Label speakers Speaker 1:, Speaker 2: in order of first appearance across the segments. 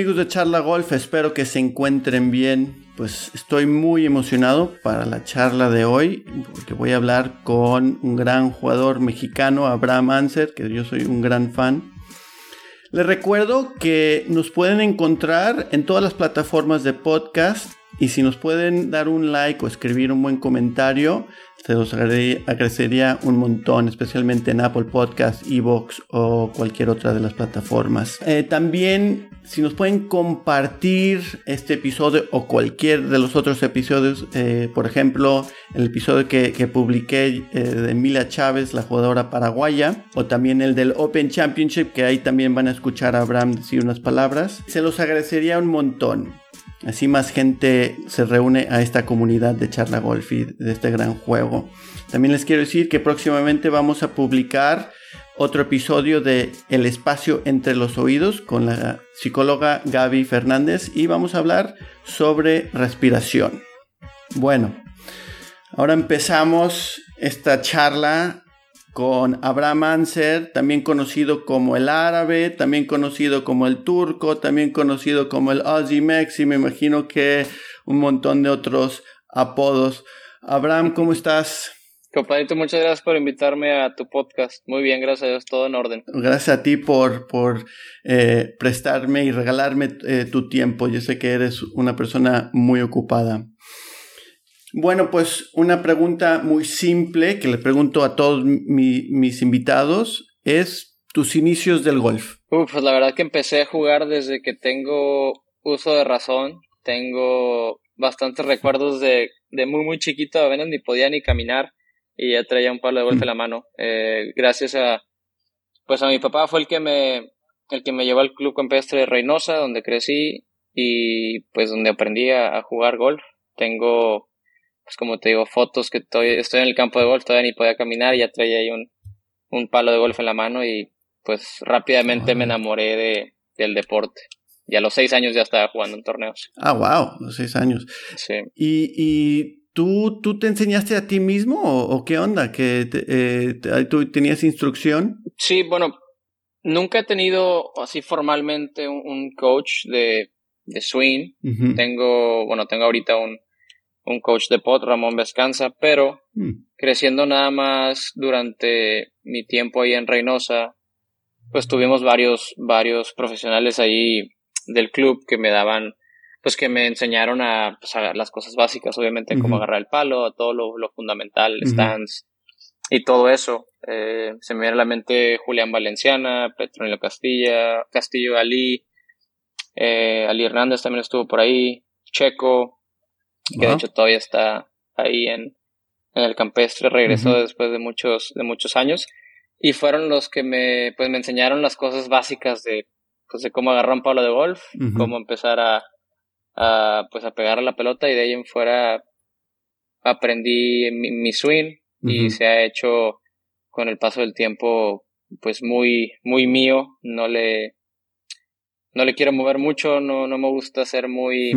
Speaker 1: Amigos de Charla Golf, espero que se encuentren bien. Pues estoy muy emocionado para la charla de hoy porque voy a hablar con un gran jugador mexicano, Abraham Anser, que yo soy un gran fan. Les recuerdo que nos pueden encontrar en todas las plataformas de podcast y si nos pueden dar un like o escribir un buen comentario, se los agradecería un montón, especialmente en Apple Podcast, Evox o cualquier otra de las plataformas. Eh, también, si nos pueden compartir este episodio o cualquier de los otros episodios, eh, por ejemplo, el episodio que, publiqué eh, de Mila Chávez, la jugadora paraguaya, o también el del Open Championship, que ahí también van a escuchar a Abraham decir unas palabras, se los agradecería un montón. Así más gente se reúne a esta comunidad de charla golf y de este gran juego. También les quiero decir que próximamente vamos a publicar otro episodio de El espacio entre los oídos con la psicóloga Gaby Fernández y vamos a hablar sobre respiración. Bueno, ahora empezamos esta charla con Abraham Anser, también conocido como el árabe, también conocido como el turco, también conocido como el Aussie Mex y me imagino que un montón de otros apodos. Abraham, ¿cómo estás?
Speaker 2: Compadrito, muchas gracias por invitarme a tu podcast. Muy bien, gracias a Dios, todo en orden.
Speaker 1: Gracias a ti por, por eh, prestarme y regalarme eh, tu tiempo. Yo sé que eres una persona muy ocupada. Bueno, pues una pregunta muy simple que le pregunto a todos mis invitados es tus inicios del golf.
Speaker 2: pues la verdad que empecé a jugar desde que tengo uso de razón. Tengo bastantes recuerdos de, de muy muy chiquito, apenas ni podía ni caminar y ya traía un palo de golf en la mano. Eh, gracias a pues a mi papá fue el que me el que me llevó al club campestre de Reynosa, donde crecí y pues donde aprendí a jugar golf. Tengo pues como te digo, fotos que estoy, estoy en el campo de golf, todavía ni podía caminar, y ya traía ahí un, un palo de golf en la mano y pues rápidamente me enamoré de, del deporte. Y a los seis años ya estaba jugando en torneos.
Speaker 1: Ah, wow, los seis años. Sí. ¿Y, y tú, tú te enseñaste a ti mismo o, qué onda? ¿Que eh, tú tenías instrucción?
Speaker 2: Sí, bueno, nunca he tenido así formalmente un, coach de, de swing. Tengo, bueno, tengo ahorita un, un coach de pot, Ramón Vescanza, pero mm. creciendo nada más durante mi tiempo ahí en Reynosa, pues tuvimos varios, varios profesionales ahí del club que me daban, pues que me enseñaron a, pues, las cosas básicas, obviamente, como agarrar el palo, todo lo, fundamental, el stance y todo eso. Eh, se me viene a la mente Julián Valenciana, Petronilo Castilla, Castillo Ali, eh, Ali Hernández también estuvo por ahí, Checo, que de hecho todavía está ahí en, en el campestre, regresó después de muchos, de muchos años, y fueron los que me, pues me enseñaron las cosas básicas de, pues de cómo agarrar un palo de golf, cómo empezar a, a, pues a pegar a la pelota, y de ahí en fuera aprendí mi, swing, y se ha hecho con el paso del tiempo, pues muy, muy mío, no le, no le quiero mover mucho, no, no me gusta ser muy,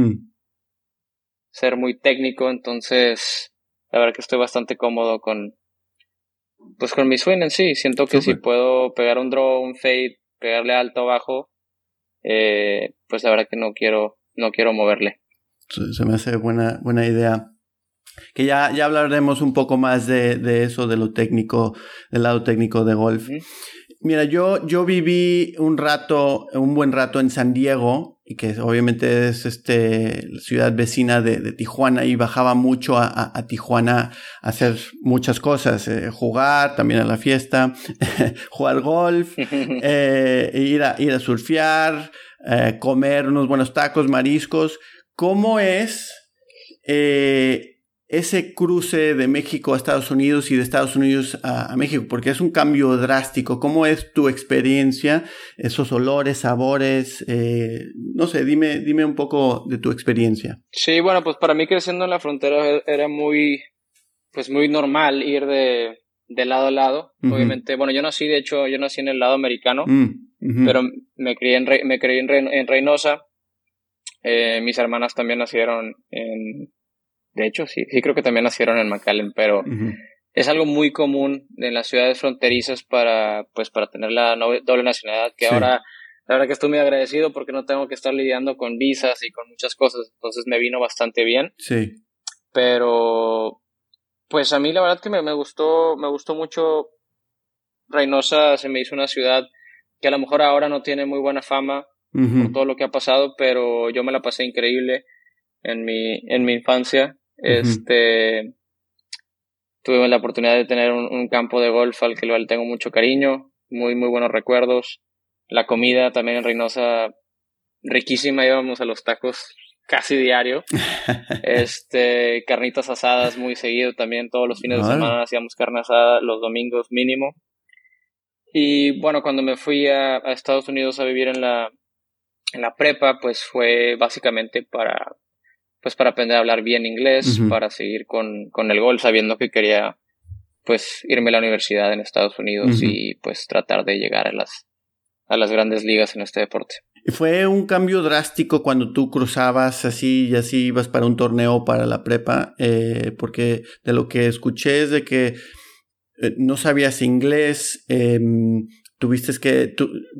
Speaker 2: ser muy técnico, entonces la verdad que estoy bastante cómodo con pues con mi swing en sí, siento que si puedo pegar un draw, un fade, pegarle alto o bajo, eh, pues la verdad que no quiero no quiero moverle.
Speaker 1: Se me hace buena buena idea. Que ya, ya hablaremos un poco más de, de eso, de lo técnico, del lado técnico de golf. Mira, yo, yo viví un rato, un buen rato en San Diego, y que obviamente es este, la ciudad vecina de, Tijuana, y bajaba mucho a, a, Tijuana a hacer muchas cosas, eh, jugar, también a la fiesta, jugar golf, eh, ir, a, ir a surfear, eh, comer unos buenos tacos, mariscos. ¿Cómo es eh, ese cruce de México a Estados Unidos y de Estados Unidos a, México, porque es un cambio drástico. ¿Cómo es tu experiencia? Esos olores, sabores, eh, no sé, dime, dime un poco de tu experiencia.
Speaker 2: Sí, bueno, pues para mí creciendo en la frontera era muy, pues muy normal ir de, de lado a lado. Obviamente, bueno, yo nací, de hecho, yo nací en el lado americano, mm, pero me crié en, me crié en, Reynosa. Eh, mis hermanas también nacieron en de hecho, sí, sí creo que también nacieron en McAllen, pero es algo muy común en las ciudades fronterizas para, pues, para tener la doble nacionalidad, que ahora la verdad que estoy muy agradecido porque no tengo que estar lidiando con visas y con muchas cosas, entonces me vino bastante bien.
Speaker 1: Sí.
Speaker 2: Pero, pues a mí la verdad que me, me gustó, me gustó mucho. Reynosa se me hizo una ciudad que a lo mejor ahora no tiene muy buena fama por todo lo que ha pasado, pero yo me la pasé increíble en mi, en mi infancia. Este, tuve la oportunidad de tener un, campo de golf al que le tengo mucho cariño, muy, muy buenos recuerdos. La comida también en Reynosa, riquísima, íbamos a los tacos casi diario. este, carnitas asadas muy seguido también, todos los fines de semana hacíamos carne asada, los domingos mínimo. Y bueno, cuando me fui a, Estados Unidos a vivir en la, en la prepa, pues fue básicamente para pues para aprender a hablar bien inglés, para seguir con, con, el gol, sabiendo que quería pues irme a la universidad en Estados Unidos y pues tratar de llegar a las, a las grandes ligas en este deporte.
Speaker 1: ¿Fue un cambio drástico cuando tú cruzabas así y así ibas para un torneo para la prepa? Eh, porque de lo que escuché es de que eh, no sabías inglés, eh, tuviste que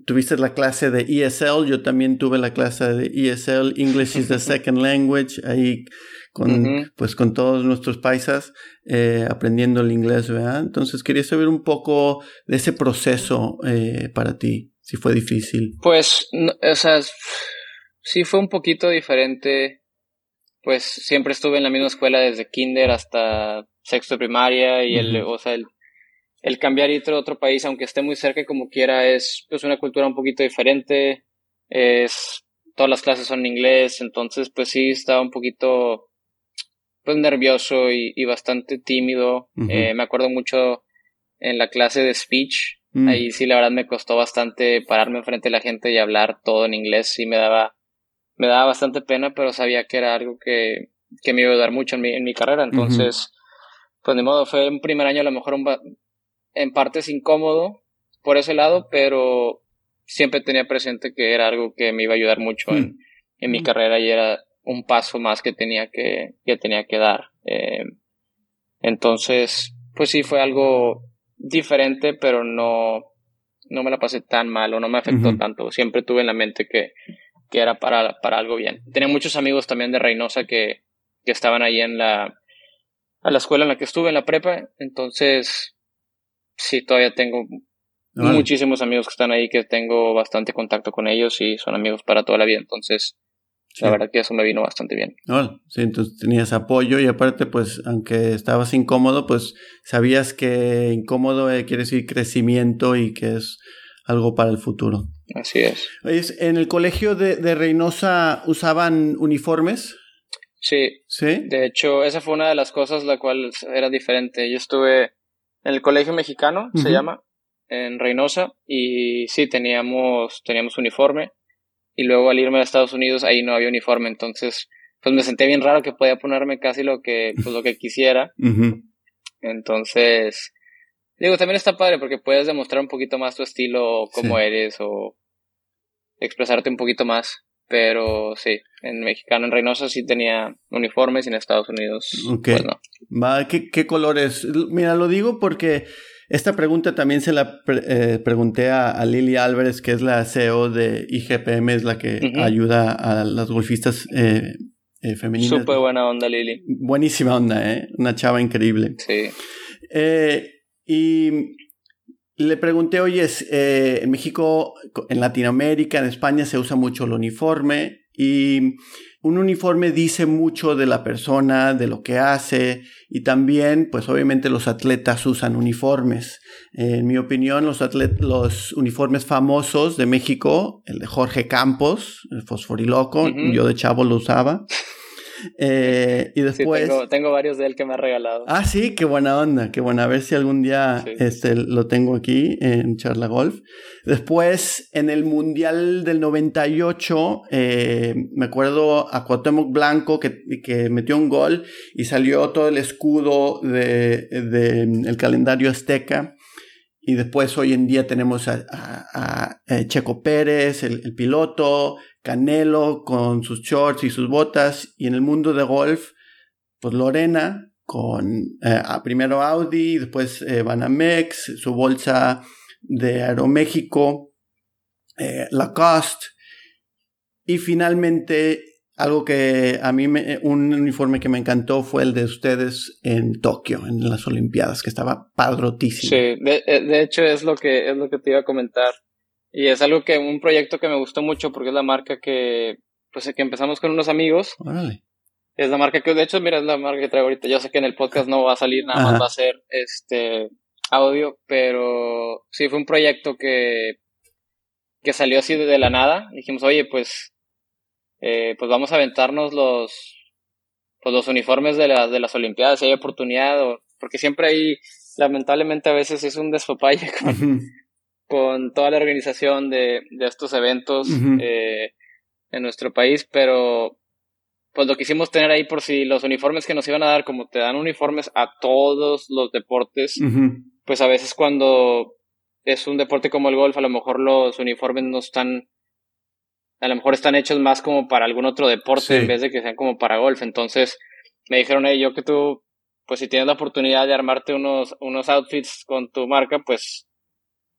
Speaker 1: tuviste la clase de ESL, yo también tuve la clase de ESL, English is the second language, ahí con pues con todos nuestros paisas eh, aprendiendo el inglés, ¿verdad? Entonces quería saber un poco de ese proceso eh, para ti, si fue difícil.
Speaker 2: Pues, o sea, sí fue un poquito diferente. Pues siempre estuve en la misma escuela desde kinder hasta sexto de primaria y el, o sea, el el cambiar y a otro país, aunque esté muy cerca como quiera, es pues una cultura un poquito diferente. Es, todas las clases son en inglés, entonces pues sí estaba un poquito pues nervioso y, bastante tímido. Eh, me acuerdo mucho en la clase de speech. Mm. Ahí sí la verdad me costó bastante pararme enfrente de la gente y hablar todo en inglés. Sí me daba, me daba bastante pena, pero sabía que era algo que, que me iba a ayudar mucho en mi, en mi carrera. Entonces, pues de modo, fue un primer año a lo mejor un, en partes incómodo por ese lado, pero siempre tenía presente que era algo que me iba a ayudar mucho en, en, mi carrera y era un paso más que tenía que, que tenía que dar. Eh, entonces, pues sí, fue algo diferente, pero no, no me la pasé tan mal o no me afectó tanto. Siempre tuve en la mente que, que era para, para algo bien. Tenía muchos amigos también de Reynosa que, que estaban ahí en la, a la escuela en la que estuve, en la prepa, entonces sí, todavía tengo muchísimos amigos que están ahí, que tengo bastante contacto con ellos y son amigos para toda la vida. Entonces, la verdad que eso me vino bastante bien.
Speaker 1: sí, entonces tenías apoyo y aparte, pues, aunque estabas incómodo, pues sabías que incómodo quiere decir crecimiento y que es algo para el futuro.
Speaker 2: Así es.
Speaker 1: ¿En el colegio de, de Reynosa usaban uniformes?
Speaker 2: Sí.
Speaker 1: Sí.
Speaker 2: De hecho, esa fue una de las cosas la cual era diferente. Yo estuve en el Colegio Mexicano, se llama, en Reynosa, y sí, teníamos, teníamos uniforme, y luego al irme a Estados Unidos ahí no había uniforme, entonces pues me senté bien raro que podía ponerme casi lo que, pues, lo que quisiera. Entonces, digo, también está padre porque puedes demostrar un poquito más tu estilo, cómo eres, o expresarte un poquito más. Pero sí, en mexicano, en Reynosa sí tenía uniformes y en Estados Unidos pues no.
Speaker 1: ¿qué, ¿Qué colores? Mira, lo digo porque esta pregunta también se la eh, pregunté a, Lili Álvarez, que es la CEO de IGPM, es la que ayuda a las golfistas eh, eh, femeninas.
Speaker 2: Súper buena onda, Lili.
Speaker 1: Buenísima onda, ¿eh? Una chava increíble.
Speaker 2: Sí.
Speaker 1: y le pregunté, oye, eh, en México, en Latinoamérica, en España se usa mucho el uniforme y un uniforme dice mucho de la persona, de lo que hace y también, pues obviamente los atletas usan uniformes. en mi opinión, los, los uniformes famosos de México, el de Jorge Campos, el fosforiloco, yo de chavo lo usaba. Eh, y después...
Speaker 2: tengo, varios de él que me ha regalado.
Speaker 1: Ah, sí, qué buena onda, qué buena. A ver si algún día este, lo tengo aquí en Charla Golf. Después, en el Mundial del 98, eh, me acuerdo a Cuauhtémoc Blanco que, que, metió un gol y salió todo el escudo del de, el calendario azteca. Y después hoy en día tenemos a, eh, Checo Pérez, el, piloto, Canelo con sus shorts y sus botas. Y en el mundo de golf, pues Lorena con eh, primero Audi, después eh, Banamex, su bolsa de Aeroméxico. eh, Lacoste. Y finalmente, algo que a mí, me, un uniforme que me encantó fue el de ustedes en Tokio, en las Olimpiadas, que estaba padrotísimo.
Speaker 2: Sí, de, de hecho es lo, que, es lo que te iba a comentar. Y es algo que, un proyecto que me gustó mucho porque es la marca que, pues, que empezamos con unos amigos. Órale. Es la marca que, de hecho, mira, es la marca que traigo ahorita. Yo sé que en el podcast no va a salir, nada más va a ser este audio, pero sí fue un proyecto que, que salió así de la nada. Dijimos, oye, pues, eh, pues vamos a aventarnos los, pues los uniformes de, de las Olimpiadas, si hay oportunidad, porque siempre hay, lamentablemente a veces es un despapalle con, con toda la organización de, de estos eventos eh, en nuestro país, pero pues lo quisimos tener ahí por si los uniformes que nos iban a dar, como te dan uniformes a todos los deportes, pues a veces cuando es un deporte como el golf, a lo mejor los uniformes no están, a lo mejor están hechos más como para algún otro deporte en vez de que sean como para golf. Entonces me dijeron, hey, yo que tú, pues si tienes la oportunidad de armarte unos, unos outfits con tu marca, pues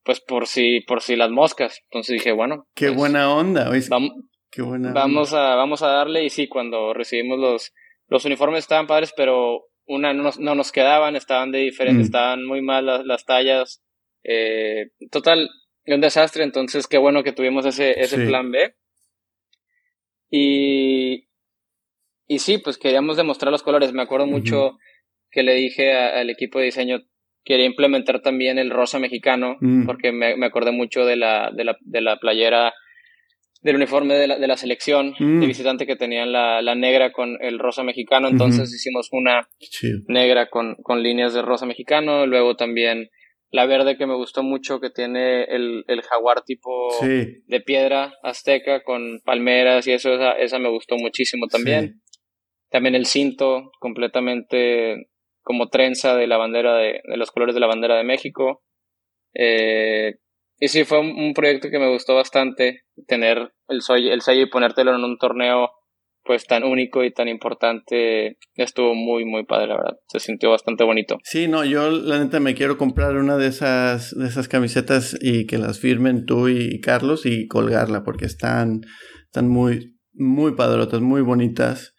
Speaker 2: pues por si por si las moscas. Entonces dije, bueno,
Speaker 1: qué
Speaker 2: pues,
Speaker 1: buena onda.
Speaker 2: Vamos,
Speaker 1: qué buena
Speaker 2: vamos a vamos a darle y sí, cuando recibimos los los uniformes estaban padres, pero una no nos, no nos quedaban, estaban de diferente, mm. estaban muy mal las, tallas. Eh, total, un desastre, entonces qué bueno que tuvimos ese, ese plan B. Y, y sí, pues queríamos demostrar los colores. Me acuerdo mucho que le dije al equipo de diseño, quería implementar también el rosa mexicano, porque me, me, acordé mucho de la, de la, de la playera, del uniforme de la, de la selección mm. de visitante que tenían la, la, negra con el rosa mexicano, entonces hicimos una negra con, con líneas de rosa mexicano, luego también la verde que me gustó mucho, que tiene el, el jaguar tipo de piedra azteca con palmeras y eso, esa, esa me gustó muchísimo también. También el cinto completamente como trenza de la bandera de, de los colores de la bandera de México. Eh, y sí, fue un, proyecto que me gustó bastante, tener el, el sello y ponértelo en un torneo pues tan único y tan importante estuvo muy muy padre la verdad. Se sintió bastante bonito.
Speaker 1: Sí no yo la neta me quiero comprar una de esas de esas camisetas y que las firmen tú y Carlos y colgarla porque están están muy muy padrotas muy bonitas.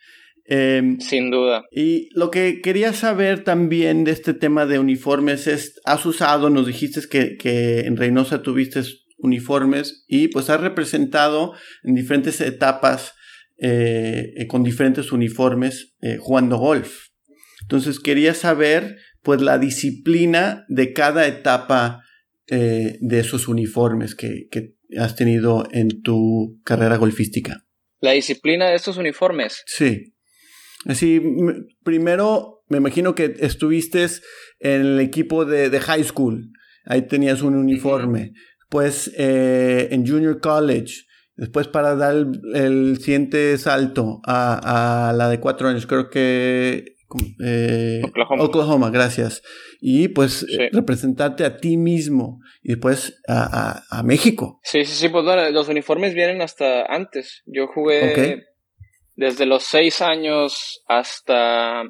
Speaker 2: Em, Sin duda.
Speaker 1: Y lo que quería saber también de este tema de uniformes es, has usado, nos dijiste que, que en Reynosa tuviste uniformes y pues has representado en diferentes etapas eh, eh, con diferentes uniformes eh, jugando golf. Entonces quería saber pues la disciplina de cada etapa de esos uniformes que, que has tenido en tu carrera golfística.
Speaker 2: La disciplina de estos uniformes.
Speaker 1: Sí. Así, primero me imagino que estuviste en el equipo de, de high school, ahí tenías un uniforme, pues eh, en junior college, después para dar el, siguiente salto a, a, la de cuatro años, creo que...
Speaker 2: Eh, Oklahoma.
Speaker 1: Oklahoma, gracias. Y pues representarte a ti mismo y después a, a, a, México.
Speaker 2: Sí, sí, sí, pues bueno, los uniformes vienen hasta antes. Yo jugué desde los 6 años hasta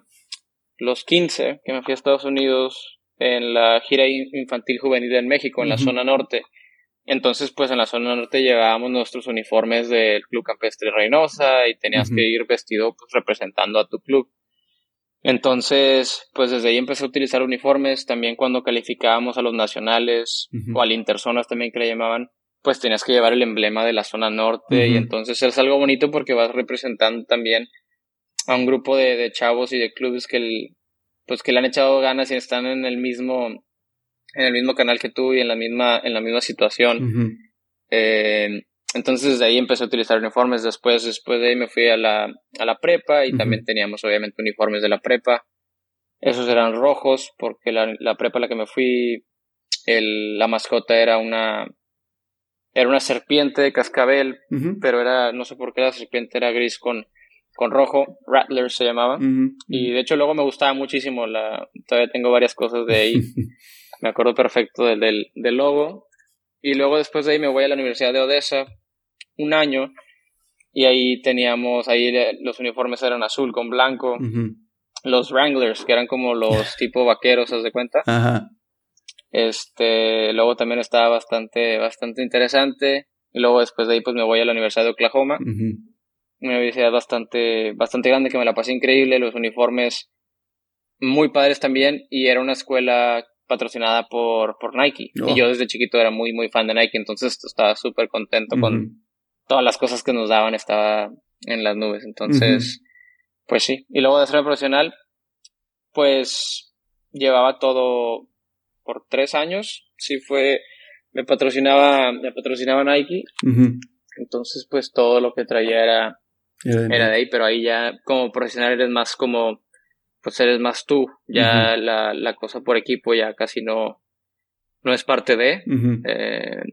Speaker 2: los 15, que me fui a Estados Unidos en la gira infantil juvenil en México, en la zona norte. Entonces, pues en la zona norte llevábamos nuestros uniformes del Club Campestre Reynosa y tenías que ir vestido pues, representando a tu club. Entonces, pues desde ahí empecé a utilizar uniformes. También cuando calificábamos a los nacionales o al interzonas también que le llamaban, pues tenías que llevar el emblema de la zona norte y entonces es algo bonito porque vas representando también a un grupo de, de chavos y de clubes que el, pues que le han echado ganas y están en el mismo en el mismo canal que tú y en la misma en la misma situación. Eh, entonces desde ahí empecé a utilizar uniformes. Después después de ahí me fui a la a la prepa y también teníamos obviamente uniformes de la prepa. Esos eran rojos porque la, la prepa a la que me fui el, la mascota era una era una serpiente de cascabel, pero era, no sé por qué la serpiente era gris con, con rojo, Rattler se llamaba, y de hecho luego me gustaba muchísimo, la, todavía tengo varias cosas de ahí, me acuerdo perfecto del, del, del, logo, y luego después de ahí me voy a la Universidad de Odessa, un año, y ahí teníamos, ahí los uniformes eran azul con blanco, los Wranglers, que eran como los tipo vaqueros, ¿os de cuenta? Ajá. Este, luego también estaba bastante, bastante interesante. Y luego después de ahí pues me voy a la Universidad de Oklahoma. Una universidad bastante, bastante grande que me la pasé increíble, los uniformes muy padres también y era una escuela patrocinada por, por Nike. Y oh. yo desde chiquito era muy, muy fan de Nike, entonces estaba súper contento con todas las cosas que nos daban, estaba en las nubes. Entonces, pues sí. Y luego de ser profesional, pues llevaba todo por tres años. Sí fue, me patrocinaba, me patrocinaba Nike. Entonces, pues todo lo que traía era, era de ahí, pero ahí ya como profesional eres más como pues eres más tú, ya la, la, cosa por equipo ya casi no, no es parte de. Eh,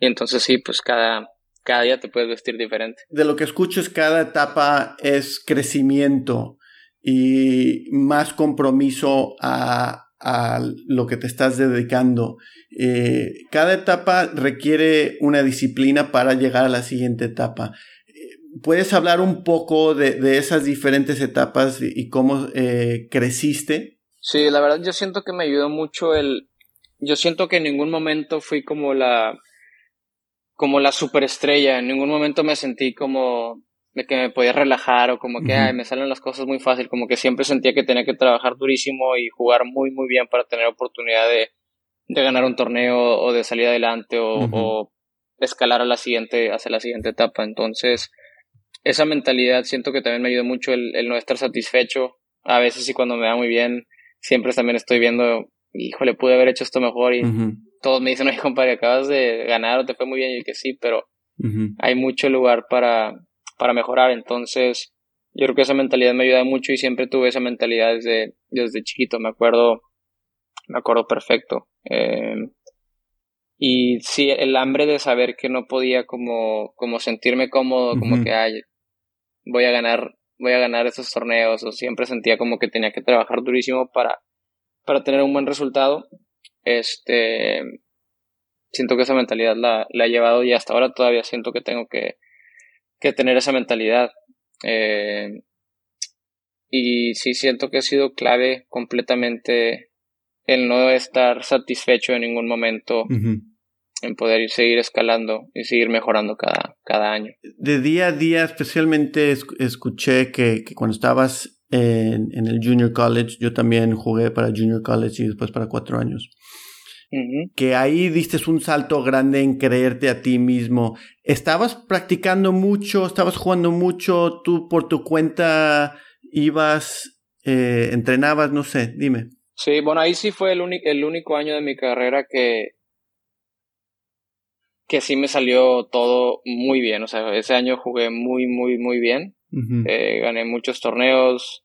Speaker 2: y entonces sí, pues cada, cada día te puedes vestir diferente.
Speaker 1: De lo que escucho es cada etapa es crecimiento y más compromiso a, a lo que te estás dedicando. Eh, cada etapa requiere una disciplina para llegar a la siguiente etapa. ¿Puedes hablar un poco de, esas diferentes etapas y, cómo eh, creciste?
Speaker 2: Sí, la verdad yo siento que me ayudó mucho el... Yo siento que en ningún momento fui como la... como la superestrella, en ningún momento me sentí como de que me podía relajar o como que me salen las cosas muy fácil, como que siempre sentía que tenía que trabajar durísimo y jugar muy muy bien para tener oportunidad de, de ganar un torneo o de salir adelante o, o escalar a la siguiente, hacia la siguiente etapa. Entonces, esa mentalidad siento que también me ayuda mucho el, no estar satisfecho. A veces y cuando me va muy bien, siempre también estoy viendo, híjole, pude haber hecho esto mejor y todos me dicen, oye, compadre, acabas de ganar o te fue muy bien y que sí, pero hay mucho lugar para, para mejorar. Entonces, yo creo que esa mentalidad me ayuda mucho y siempre tuve esa mentalidad desde, desde chiquito, me acuerdo, me acuerdo perfecto. Eh, y sí, el hambre de saber que no podía como, como sentirme cómodo, como que, ay, voy a ganar, voy a ganar esos torneos, o siempre sentía como que tenía que trabajar durísimo para, para tener un buen resultado. Este, siento que esa mentalidad la, la he llevado y hasta ahora todavía siento que tengo que, que tener esa mentalidad. Eh, y sí siento que ha sido clave completamente el no estar satisfecho en ningún momento en poder seguir escalando y seguir mejorando cada, cada año.
Speaker 1: De día a día, especialmente escuché que, cuando estabas en, el Junior College, yo también jugué para Junior College y después para cuatro años. Que ahí diste un salto grande en creerte a ti mismo. ¿Estabas practicando mucho? ¿Estabas jugando mucho? ¿Tú por tu cuenta ibas, eh, entrenabas? No sé, dime.
Speaker 2: Sí, bueno, ahí sí fue el, el único año de mi carrera que, que sí me salió todo muy bien. O sea, ese año jugué muy, muy, muy bien. Eh, gané muchos torneos.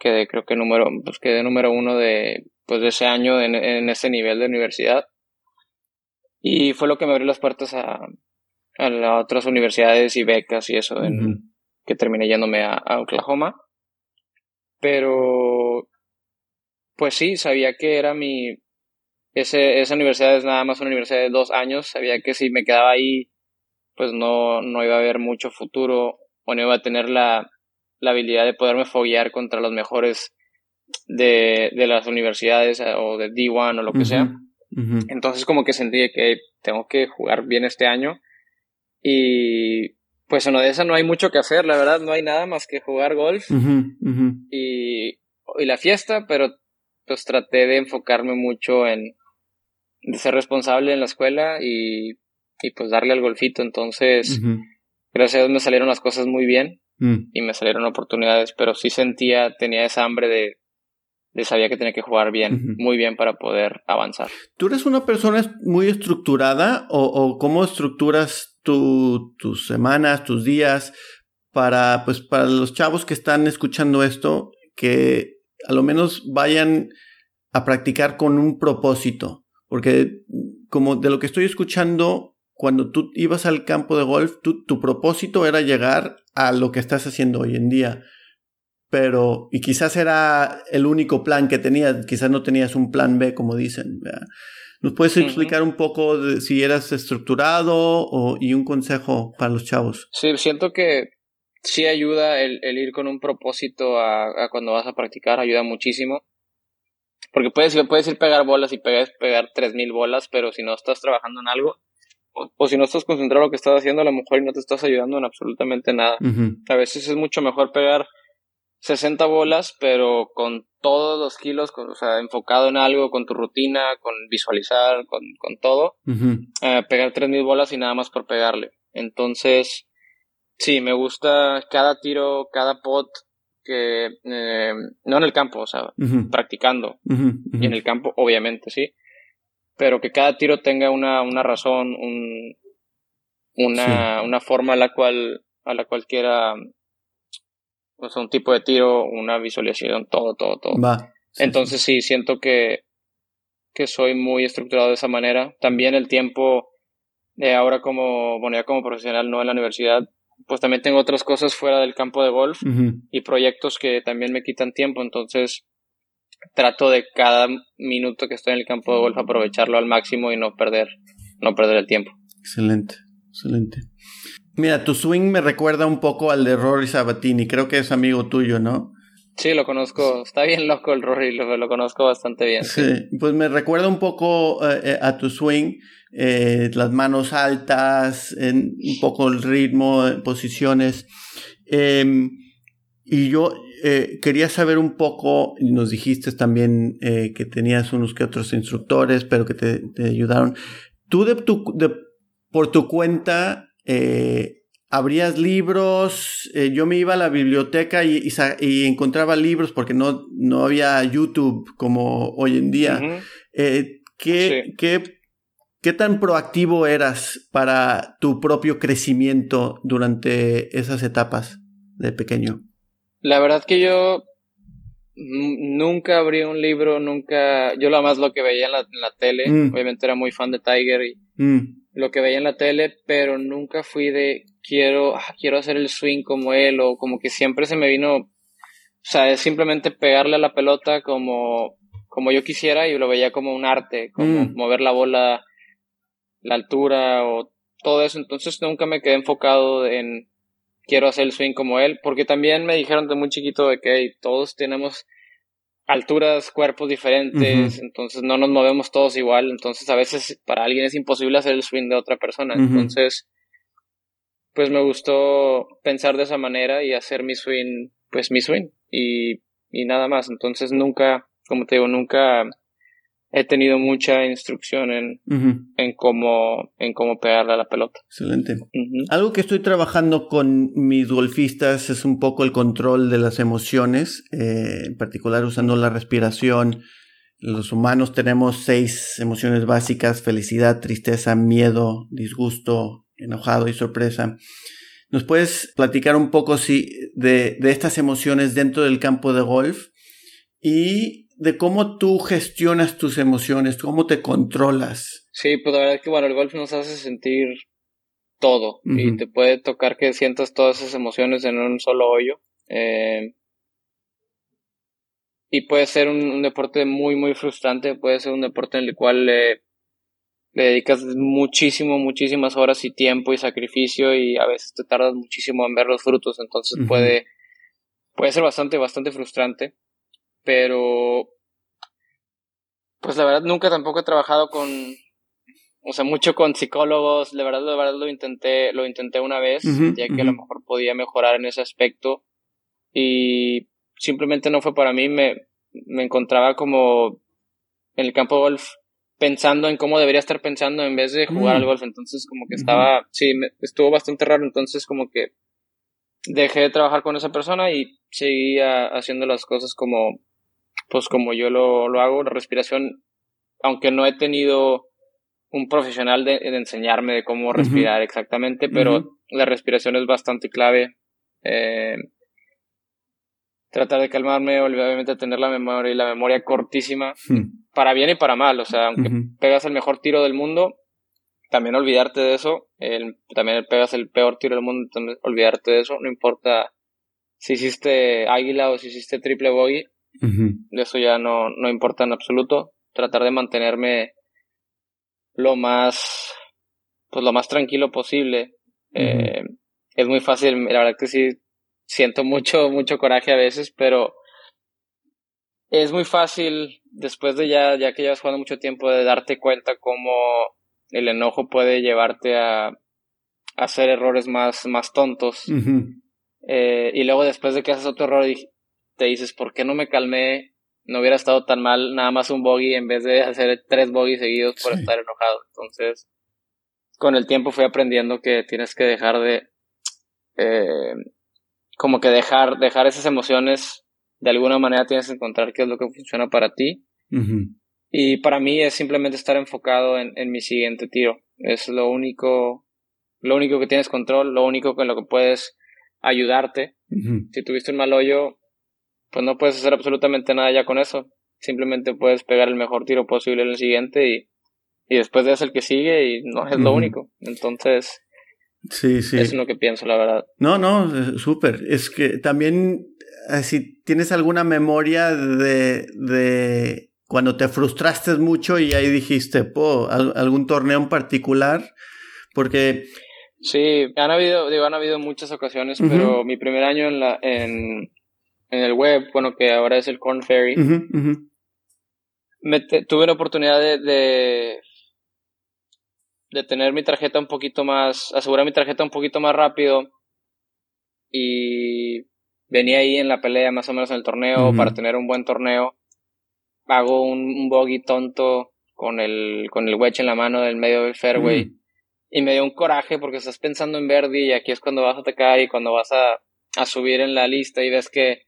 Speaker 2: Quedé, creo que número, pues quedé número uno de, pues de ese año en, ese nivel de universidad. Y fue lo que me abrió las puertas a, a las otras universidades y becas y eso, en, que terminé yéndome a, a Oklahoma. Pero, pues sí, sabía que era mi, ese, esa universidad es nada más una universidad de dos años. Sabía que si me quedaba ahí, pues no, no iba a haber mucho futuro o no iba a tener la, la habilidad de poderme foguear contra los mejores de, de las universidades eh, o de D1 o lo que sea. Entonces como que sentí que tengo que jugar bien este año y pues en Odessa no hay mucho que hacer, la verdad, no hay nada más que jugar golf y, y la fiesta, pero pues traté de enfocarme mucho en, de ser responsable en la escuela y, y pues darle al golfito. Entonces, gracias a Dios me salieron las cosas muy bien mm. y me salieron oportunidades, pero sí sentía, tenía esa hambre de, de sabía que tenía que jugar bien, muy bien para poder avanzar.
Speaker 1: ¿Tú eres una persona muy estructurada o, o cómo estructuras tu, tus semanas, tus días para, pues, para los chavos que están escuchando esto, que a lo menos vayan a practicar con un propósito? Porque como de lo que estoy escuchando, cuando tú ibas al campo de golf, tu propósito era llegar a lo que estás haciendo hoy en día. Pero, y quizás era el único plan que tenías, quizás no tenías un plan B, como dicen. ¿Nos puedes explicar un poco de si eras estructurado o, y un consejo para los chavos?
Speaker 2: Sí, siento que sí ayuda el, ir con un propósito a, cuando vas a practicar, ayuda muchísimo. Porque puedes, puedes ir pegar bolas y pegar, pegar 3.000 bolas, pero si no estás trabajando en algo, o, si no estás concentrado en lo que estás haciendo, a lo mejor no te estás ayudando en absolutamente nada. A veces es mucho mejor pegar 60 bolas, pero con todos los kilos, o sea, enfocado en algo, con tu rutina, con visualizar, con, con todo, eh, pegar 3.000 bolas y nada más por pegarle. Entonces, sí, me gusta cada tiro, cada pot, que eh, no en el campo, o sea, practicando. Y en el campo, obviamente, sí. Pero que cada tiro tenga una, una razón, un, una, una forma a la cual, a la cual quiera o sea, un tipo de tiro, una visualización, todo, todo, todo. Va. Entonces sí, siento que, que soy muy estructurado de esa manera. También el tiempo, de ahora como, bueno, ya como profesional, no en la universidad, pues también tengo otras cosas fuera del campo de golf y proyectos que también me quitan tiempo. Entonces trato de cada minuto que estoy en el campo de golf aprovecharlo al máximo y no perder, no perder el tiempo.
Speaker 1: Excelente, excelente. Mira, tu swing me recuerda un poco al de Rory Sabatini, creo que es amigo tuyo, ¿no?
Speaker 2: Sí, lo conozco, está bien loco el Rory, lo, conozco bastante bien.
Speaker 1: Sí, pues me recuerda un poco eh, eh, a tu swing, eh, las manos altas, un poco el ritmo, posiciones. Em, y yo quería saber un poco, nos dijiste también que tenías unos que otros instructores, pero que te, ayudaron. Tú de tu, de, por tu cuenta eh, abrías libros, eh, yo me iba a la biblioteca y, encontraba libros porque no, no había YouTube como hoy en día. Eh, ¿qué, qué, tan proactivo eras para tu propio crecimiento durante esas etapas de pequeño?
Speaker 2: La verdad que yo nunca abrí un libro, nunca, yo lo más lo que veía en la, tele, mm. obviamente era muy fan de Tiger y... Mm lo que veía en la tele, pero nunca fui de quiero, ah, quiero hacer el swing como él o como que siempre se me vino, o sea, es simplemente pegarle a la pelota como, como yo quisiera y lo veía como un arte, como mm. mover la bola, la altura o todo eso, entonces nunca me quedé enfocado en quiero hacer el swing como él, porque también me dijeron de muy chiquito de que todos tenemos alturas, cuerpos diferentes, entonces no nos movemos todos igual, entonces a veces para alguien es imposible hacer el swing de otra persona, entonces pues me gustó pensar de esa manera y hacer mi swing, pues mi swing y, y nada más, entonces nunca, como te digo, nunca he tenido mucha instrucción en, en, cómo, en cómo pegarle a la pelota.
Speaker 1: Excelente. Algo que estoy trabajando con mis golfistas es un poco el control de las emociones, eh, en particular usando la respiración. Los humanos tenemos seis emociones básicas, felicidad, tristeza, miedo, disgusto, enojado y sorpresa. ¿Nos puedes platicar un poco si, de, de estas emociones dentro del campo de golf? Y de cómo tú gestionas tus emociones, cómo te controlas.
Speaker 2: Sí, pues la verdad es que bueno, el golf nos hace sentir todo y te puede tocar que sientas todas esas emociones en un solo hoyo. Eh, y puede ser un, deporte muy, muy frustrante, puede ser un deporte en el cual le, dedicas muchísimo, muchísimas horas y tiempo y sacrificio y a veces te tardas muchísimo en ver los frutos, entonces puede, puede ser bastante, bastante frustrante pero pues la verdad nunca tampoco he trabajado con o sea mucho con psicólogos. La verdad la verdad lo intenté lo intenté una vez ya que a lo mejor podía mejorar en ese aspecto. Y simplemente no fue para mí me, me encontraba como en el campo de golf pensando en cómo debería estar pensando en vez de jugar al mm. golf. Entonces como que estaba sí estuvo bastante raro. Entonces como que dejé de trabajar con esa persona y seguía haciendo las cosas como pues como yo lo, lo hago, la respiración, aunque no he tenido un profesional de, enseñarme de cómo respirar exactamente, pero la respiración es bastante clave. Eh, tratar de calmarme, obviamente tener la memoria y la memoria cortísima, hmm. para bien y para mal, o sea, aunque pegas el mejor tiro del mundo, también olvidarte de eso, el, también pegas el peor tiro del mundo, también olvidarte de eso, no importa si hiciste águila o si hiciste triple bogey, eso ya no, no importa en absoluto. Tratar de mantenerme lo más, pues lo más tranquilo posible. Eh, es muy fácil, la verdad que sí, siento mucho, mucho coraje a veces, pero es muy fácil después de ya, ya que llevas jugando mucho tiempo de darte cuenta cómo, el enojo puede llevarte a, hacer errores más, más tontos. Eh, y luego después de que haces otro error te dices, ¿por qué no me calmé? No hubiera estado tan mal nada más un bogey en vez de hacer tres bogies seguidos por estar enojado. Entonces, con el tiempo fui aprendiendo que tienes que dejar de, eh, como que dejar, dejar esas emociones, de alguna manera tienes que encontrar qué es lo que funciona para ti. Y para mí es simplemente estar enfocado en, en mi siguiente tiro. Es lo único, lo único que tienes control, lo único con lo que puedes ayudarte. Si tuviste un mal hoyo, pues no puedes hacer absolutamente nada ya con eso. Simplemente puedes pegar el mejor tiro posible en el siguiente y, y después de eso el que sigue y no es lo único. Entonces,
Speaker 1: sí, sí.
Speaker 2: es lo que pienso, la verdad.
Speaker 1: No, no, súper. Es que también, eh, si tienes alguna memoria de, de cuando te frustraste mucho y ahí dijiste, po, algún torneo en particular, porque...
Speaker 2: Sí, han habido, digo, han habido muchas ocasiones, pero mi primer año en la, en, en el web, bueno, que ahora es el Corn Ferry, tuve la oportunidad de, de, de, tener mi tarjeta un poquito más, asegurar mi tarjeta un poquito más rápido y venía ahí en la pelea más o menos en el torneo para tener un buen torneo. Hago un, un bogey tonto con el, con el wedge en la mano del medio del fairway. Y me dio un coraje porque estás pensando en Verdi y aquí es cuando vas a atacar y cuando vas a, a subir en la lista y ves que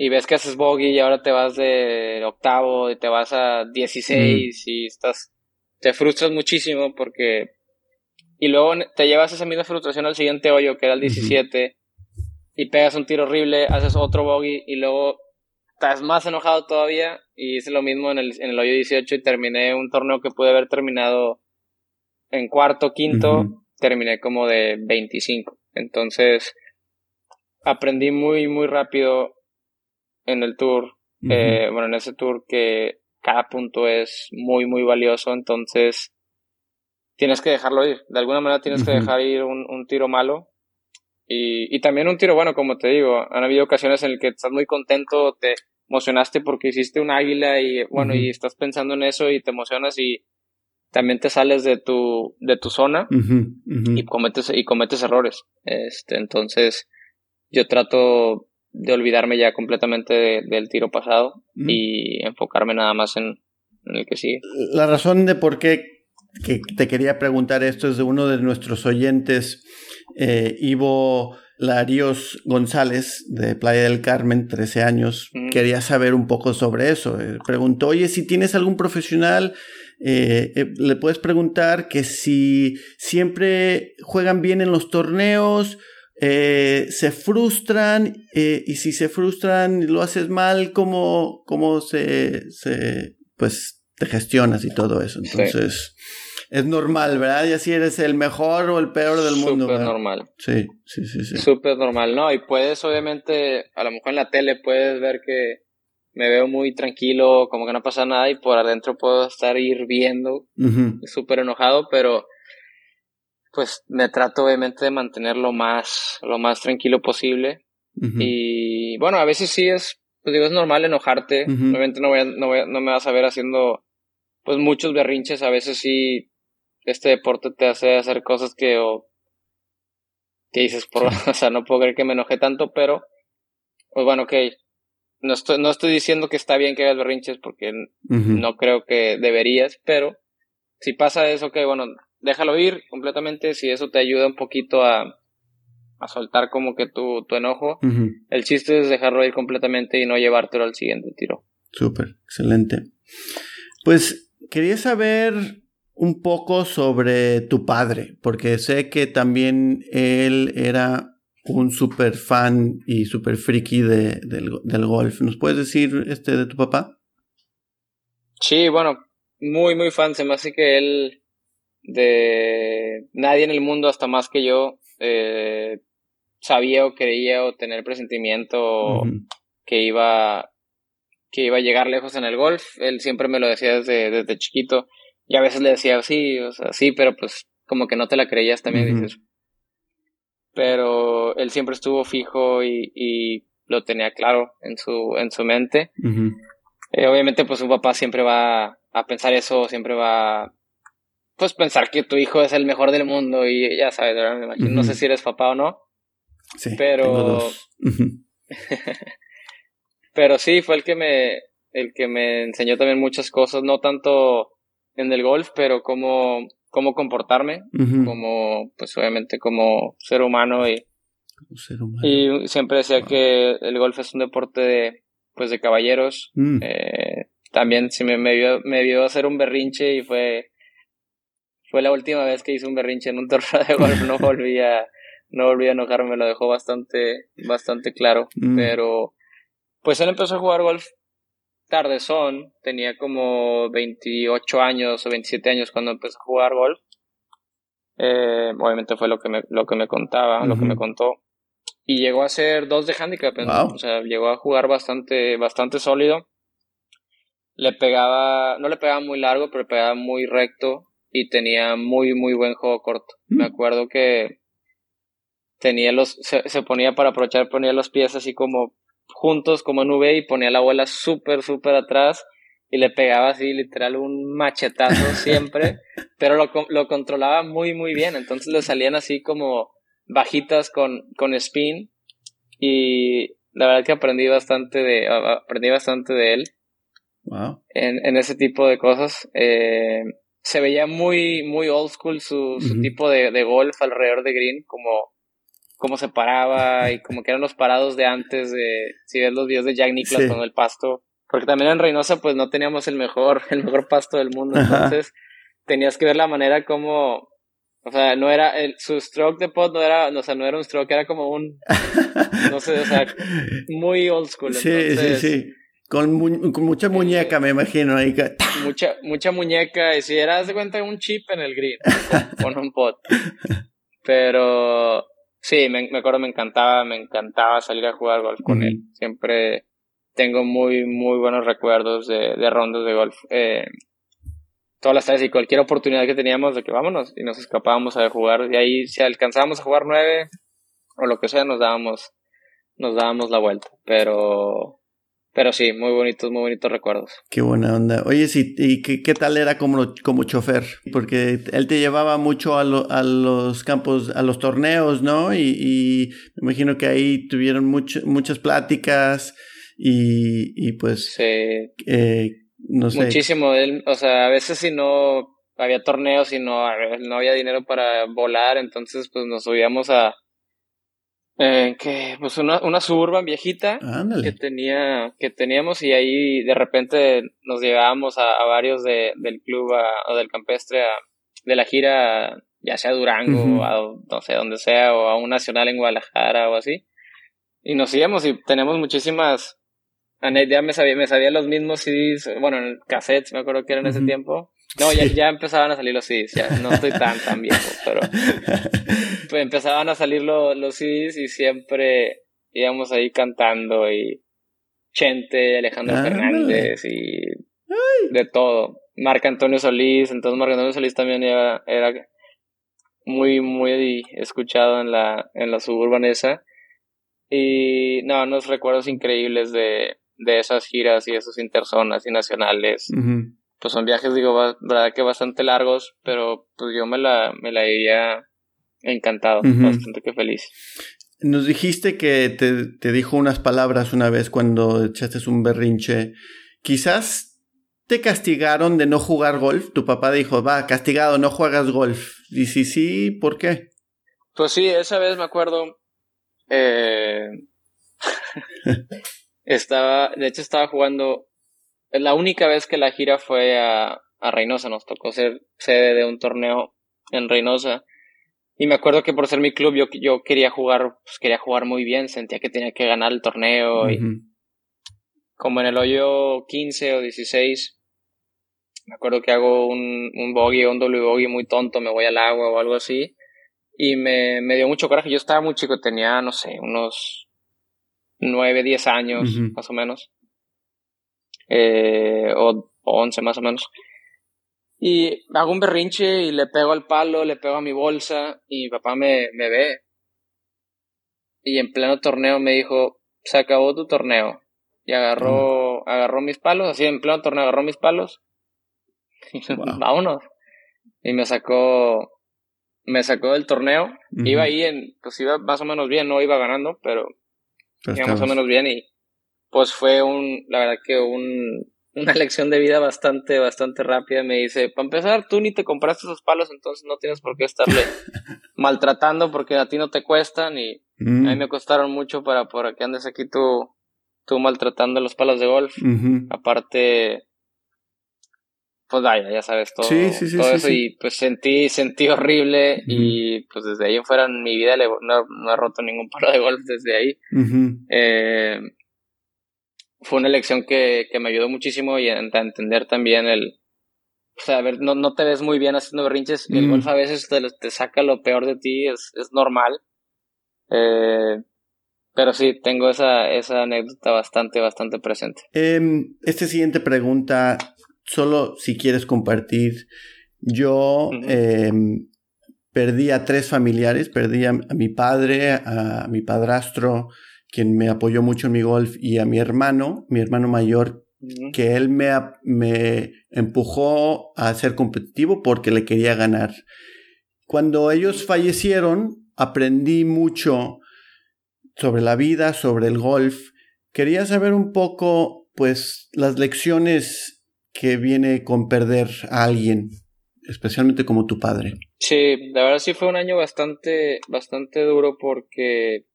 Speaker 2: y ves que haces bogey y ahora te vas de octavo y te vas a 16 mm. y estás te frustras muchísimo porque y luego te llevas esa misma frustración al siguiente hoyo que era el 17 y pegas un tiro horrible, haces otro bogey y luego estás más enojado todavía y hice lo mismo en el, en el hoyo 18 y terminé un torneo que pude haber terminado en cuarto, quinto, terminé como de 25. Entonces, aprendí muy, muy rápido en el tour, eh, bueno, en ese tour que cada punto es muy, muy valioso, entonces tienes que dejarlo ir. De alguna manera tienes que dejar ir un, un tiro malo. Y, y también un tiro bueno, como te digo, han habido ocasiones en las que estás muy contento, te emocionaste porque hiciste un águila y bueno, y estás pensando en eso y te emocionas y también te sales de tu, de tu zona y cometes, y cometes errores. Este, entonces, yo trato de olvidarme ya completamente del tiro pasado y enfocarme nada más en, en el que sigue.
Speaker 1: La razón de por qué que te quería preguntar esto es de uno de nuestros oyentes eh, Ivo Larios González, de Playa del Carmen, 13 años, quería saber un poco sobre eso. Eh, preguntó, oye, si tienes algún profesional, eh, le puedes preguntar que si siempre juegan bien en los torneos, se frustran, y si se frustran y lo haces mal, ¿cómo, cómo se, se, pues, te gestionas y todo eso? Entonces es normal, ¿verdad? Y así eres el mejor o el peor del mundo.
Speaker 2: Súper normal.
Speaker 1: Sí, sí, sí, sí.
Speaker 2: Súper normal, ¿no? Y puedes, obviamente, a lo mejor en la tele puedes ver que me veo muy tranquilo, como que no pasa nada y por adentro puedo estar hirviendo, súper enojado, pero pues me trato obviamente de mantener lo más, lo más tranquilo posible. Y bueno, a veces sí es, pues digo, es normal enojarte. Obviamente no, voy no, voy no me vas a ver haciendo pues muchos berrinches, a veces sí este deporte te hace hacer cosas que, o, que dices, por, o sea, no puedo creer que me enojé tanto, pero, pues bueno, ok, no estoy, no estoy diciendo que está bien que hagas berrinches porque no creo que deberías, pero si pasa eso, que bueno, déjalo ir completamente, si eso te ayuda un poquito a, a soltar como que tu, tu enojo, el chiste es dejarlo ir completamente y no llevártelo al siguiente tiro.
Speaker 1: Súper, excelente. Pues quería saber un poco sobre tu padre, porque sé que también él era un super fan y super friki de, del, golf. ¿Nos puedes decir este de tu papá?
Speaker 2: Sí, bueno, muy, muy fan. Se me hace que él, de nadie en el mundo, hasta más que yo, eh, sabía o creía o tener presentimiento que iba que iba a llegar lejos en el golf. Él siempre me lo decía desde, desde chiquito. Y a veces le decía, sí, o sea, sí, pero pues como que no te la creías también, dices. Pero él siempre estuvo fijo y, y lo tenía claro en su, en su mente. Eh, obviamente, pues su papá siempre va a pensar eso, siempre va pues pensar que tu hijo es el mejor del mundo y ya sabes, Me imagino, no sé si eres papá o no. Sí. Pero. pero sí, fue el que me. El que me enseñó también muchas cosas, no tanto en el golf, pero cómo, cómo comportarme, como, pues obviamente como ser humano y. ser humano. Y siempre decía que el golf es un deporte de, pues de caballeros. Mm. Eh, también sí me, me, vio, me vio hacer un berrinche y fue fue la última vez que hice un berrinche en un torneo de golf, no volví a, no volví a enojarme, lo dejó bastante, bastante claro, mm. pero pues él empezó a jugar golf tardezón, tenía como 28 años o 27 años cuando empezó a jugar golf. Eh, obviamente fue lo que me, lo que me contaba, lo que me contó. Y llegó a ser dos de handicap, o sea, llegó a jugar bastante, bastante sólido. Le pegaba, no le pegaba muy largo, pero le pegaba muy recto y tenía muy, muy buen juego corto. Me mm. acuerdo que tenía los, se, ponía para aprovechar, ponía los pies así como juntos, como nube, y ponía la bola súper, súper atrás y le pegaba así literal un machetazo siempre, pero lo, lo controlaba muy, muy bien. Entonces le salían así como bajitas con, con spin y la verdad que aprendí bastante de, aprendí bastante de él. Wow. En, en ese tipo de cosas. Eh, se veía muy, muy old school su, tipo de, de, golf alrededor de Green, como, como se paraba y como que eran los parados de antes de, si ves los videos de Jack Nicklaus con el pasto, porque también en Reynosa pues no teníamos el mejor, el mejor pasto del mundo, entonces tenías que ver la manera como, o sea, no era, el, su stroke de pot no era, o sea, no era un stroke, era como un, no sé, o sea, muy old school.
Speaker 1: Sí, sí, sí. Con, mucha muñeca, me imagino ahí.
Speaker 2: Mucha, mucha muñeca, y si eras de cuenta un chip en el green, con, un pot. Pero sí, me, me, acuerdo, me encantaba, me encantaba salir a jugar golf con él. Siempre tengo muy, muy buenos recuerdos de, de rondas de golf. Eh, todas las tardes y cualquier oportunidad que teníamos de que vámonos y nos escapábamos a jugar. Y ahí, si alcanzábamos a jugar nueve o lo que sea, nos dábamos, nos dábamos la vuelta. Pero pero sí, muy bonitos, muy bonitos recuerdos.
Speaker 1: Qué buena onda. Oye, sí, ¿y qué, qué tal era como, como chofer? Porque él te llevaba mucho a, a los campos, a los torneos, ¿no? Y, me imagino que ahí tuvieron muchas pláticas y, y pues...
Speaker 2: Sí. Eh, no sé. Muchísimo. Él, o sea, a veces si no había torneos y no, no había dinero para volar, entonces pues nos subíamos a eh, que pues una, una suburban viejita que tenía que teníamos y ahí de repente nos llevábamos a, varios de, del club o del campestre de la gira ya sea a Durango a no sé donde sea o a un nacional en Guadalajara o así. Y nos íbamos y tenemos muchísimas ya me sabía me sabía los mismos CDs bueno en cassettes me acuerdo que era en ese tiempo no, ya, ya empezaban a salir los CDs, ya no estoy tan, tan viejo, pero pues empezaban a salir los CDs y siempre íbamos ahí cantando y Chente, Alejandro Fernández y de todo. Marc Antonio Solís, entonces Marc Antonio Solís también era, era muy, muy escuchado en la, en la suburbanesa. Y no, unos recuerdos increíbles de, de esas giras y esos interzonas y nacionales pues son viajes, digo, verdad que bastante largos, pero pues yo me la, me la iría encantado, bastante que feliz.
Speaker 1: Nos dijiste que te, te, dijo unas palabras una vez cuando echaste un berrinche. Quizás te castigaron de no jugar golf. Tu papá dijo, va, castigado, no juegas golf. Y si sí, ¿por qué?
Speaker 2: Pues sí, esa vez me acuerdo. Eh, estaba, de hecho estaba jugando la única vez que la gira fue a, a Reynosa, nos tocó ser sede de un torneo en Reynosa. Y me acuerdo que por ser mi club yo, yo quería jugar, pues quería jugar muy bien, sentía que tenía que ganar el torneo. Y como en el hoyo 15 o 16, me acuerdo que hago un, un bogey o un doble bogey muy tonto, me voy al agua o algo así. Y me, me dio mucho coraje. Yo estaba muy chico, tenía, no sé, unos 9, 10 años, más o menos eh, o, 11 más o menos. Y hago un berrinche y le pego al palo, le pego a mi bolsa y mi papá me, me ve. Y en pleno torneo me dijo, se acabó tu torneo. Y agarró, agarró mis palos, así en pleno torneo agarró mis palos. Y vámonos. y me sacó, me sacó del torneo. Iba ahí en, pues iba más o menos bien, no iba ganando, pero, iba más o menos bien y pues fue un, la verdad que un, una lección de vida bastante, bastante rápida. Me dice, para empezar, tú ni te compraste esos palos, entonces no tienes por qué estarle maltratando porque a ti no te cuestan y a mí mm. me costaron mucho para, para que andes aquí tú, tú maltratando los palos de golf. Aparte, pues vaya, ya sabes todo, todo eso y pues sentí, sentí horrible y pues desde ahí en fuera en mi vida no, no, he roto ningún palo de golf desde ahí. eh, fue una elección que, que me ayudó muchísimo y a, entender también el, o sea, a ver, no, no te ves muy bien haciendo berrinches. El golf a veces te, te, saca lo peor de ti, es, es normal. Eh, pero sí, tengo esa, esa anécdota bastante, bastante presente.
Speaker 1: Eh, esta siguiente pregunta, solo si quieres compartir. Yo eh, perdí a tres familiares, perdí a, a mi padre, a mi padrastro, quien me apoyó mucho en mi golf, y a mi hermano, mi hermano mayor, que él me, me empujó a ser competitivo porque le quería ganar. Cuando ellos fallecieron, aprendí mucho sobre la vida, sobre el golf. Quería saber un poco, pues, las lecciones que viene con perder a alguien, especialmente como tu padre.
Speaker 2: Sí, la verdad sí fue un año bastante, bastante duro porque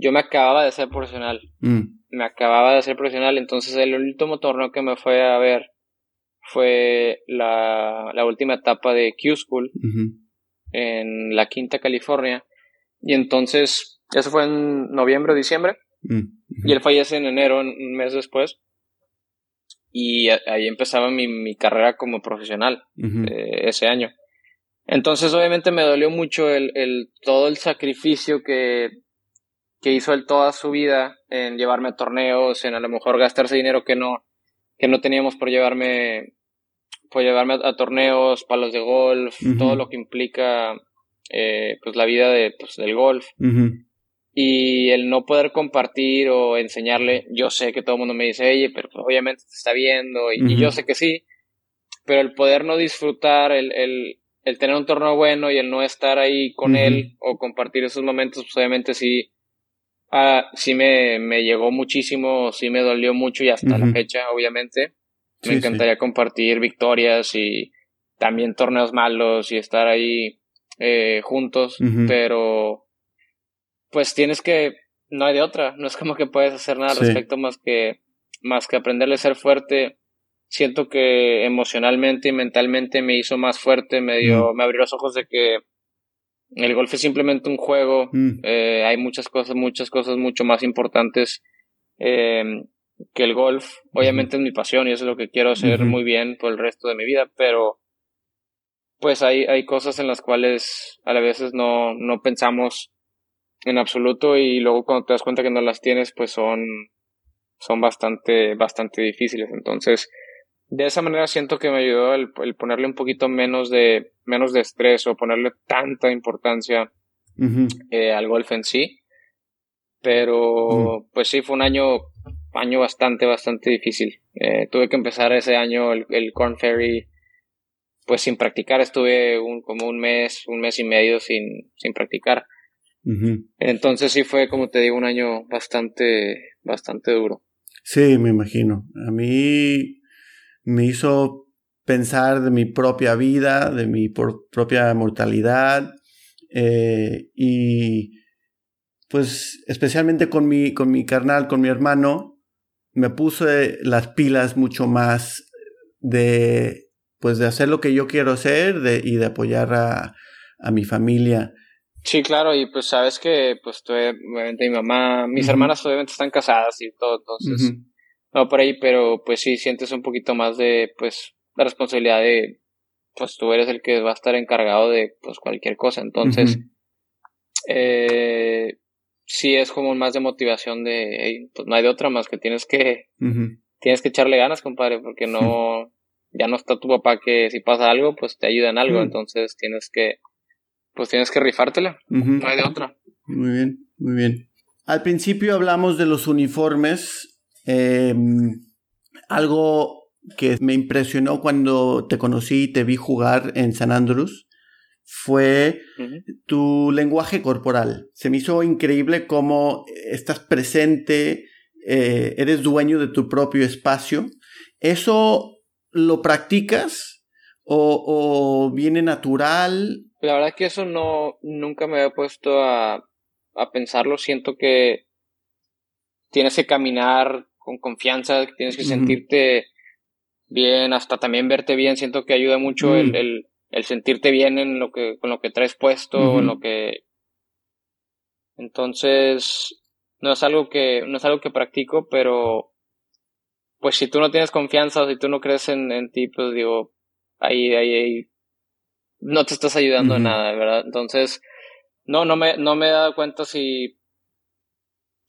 Speaker 2: yo me acababa de ser profesional. Mm. Me acababa de ser profesional, entonces el último torneo que me fue a ver fue la, la última etapa de Q School en la Quinta California. Y entonces, eso fue en noviembre o diciembre. Mm, y él fallece en enero, un mes después. Y ahí empezaba mi, mi carrera como profesional eh, ese año. Entonces, obviamente me dolió mucho el, el, todo el sacrificio que que hizo él toda su vida en llevarme a torneos, en a lo mejor gastarse dinero que no, que no teníamos por llevarme, por llevarme a, torneos, palos de golf, todo lo que implica eh, pues la vida de, pues, del golf. Y el no poder compartir o enseñarle, yo sé que todo el mundo me dice, oye, pero obviamente te está viendo, y, yo sé que sí, pero el poder no disfrutar, el, el, el tener un torneo bueno y el no estar ahí con él o compartir esos momentos, pues obviamente sí, Ah, sí me, me llegó muchísimo, sí me dolió mucho y hasta la fecha, obviamente. Me encantaría compartir victorias y también torneos malos y estar ahí eh, juntos, pero pues tienes que, no hay de otra, no es como que puedes hacer nada al respecto más que, más que aprenderle a ser fuerte. Siento que emocionalmente y mentalmente me hizo más fuerte, me dio, me abrió los ojos de que el golf es simplemente un juego. Mm. Eh, hay muchas cosas, muchas cosas mucho más importantes eh, que el golf. Obviamente es mi pasión y eso es lo que quiero hacer muy bien por el resto de mi vida, pero pues hay, hay cosas en las cuales a veces no, no pensamos en absoluto y luego cuando te das cuenta que no las tienes, pues son, son bastante, bastante difíciles. Entonces, de esa manera siento que me ayudó el, ponerle un poquito menos de, menos de estrés o ponerle tanta importancia eh, al golf en sí. Pero pues sí, fue un año, año bastante, bastante difícil. Eh, tuve que empezar ese año el, el Corn Ferry pues sin practicar. Estuve un, como un mes, un mes y medio sin, sin practicar. Entonces sí fue, como te digo, un año bastante, bastante duro.
Speaker 1: Sí, me imagino. A mí me hizo pensar de mi propia vida, de mi propia mortalidad eh, y pues especialmente con mi, con mi carnal, con mi hermano, me puse las pilas mucho más de pues de hacer lo que yo quiero hacer de, y de apoyar a, a mi familia.
Speaker 2: Sí, claro, y pues sabes que pues obviamente mi mamá, mis hermanas obviamente están casadas y todo, entonces no por ahí, pero pues sí sientes un poquito más de, pues, la responsabilidad de, pues tú eres el que va a estar encargado de, pues, cualquier cosa. Entonces, eh, sí es como más de motivación de, pues no hay de otra más que tienes que, tienes que echarle ganas, compadre, porque no, ya no está tu papá que si pasa algo, pues te ayuda en algo. Entonces tienes que, pues tienes que rifártela. No hay de otra.
Speaker 1: Muy bien, muy bien. Al principio hablamos de los uniformes Em, algo que me impresionó cuando te conocí y te vi jugar en San Andrews fue tu lenguaje corporal. Se me hizo increíble cómo estás presente, eh, eres dueño de tu propio espacio. ¿Eso lo practicas o, viene natural?
Speaker 2: La verdad que eso no, nunca me había puesto a, a pensarlo. Siento que tienes que caminar con confianza, tienes que sentirte bien, hasta también verte bien. Siento que ayuda mucho el, mm. el, sentirte bien en lo que, con lo que traes puesto, en lo que. Entonces, no es algo que, no es algo que practico, pero pues si tú no tienes confianza o si tú no crees en, en ti, pues digo, ahí, ahí, ahí, no te estás ayudando en nada, ¿verdad? Entonces, no, no me, no me he dado cuenta si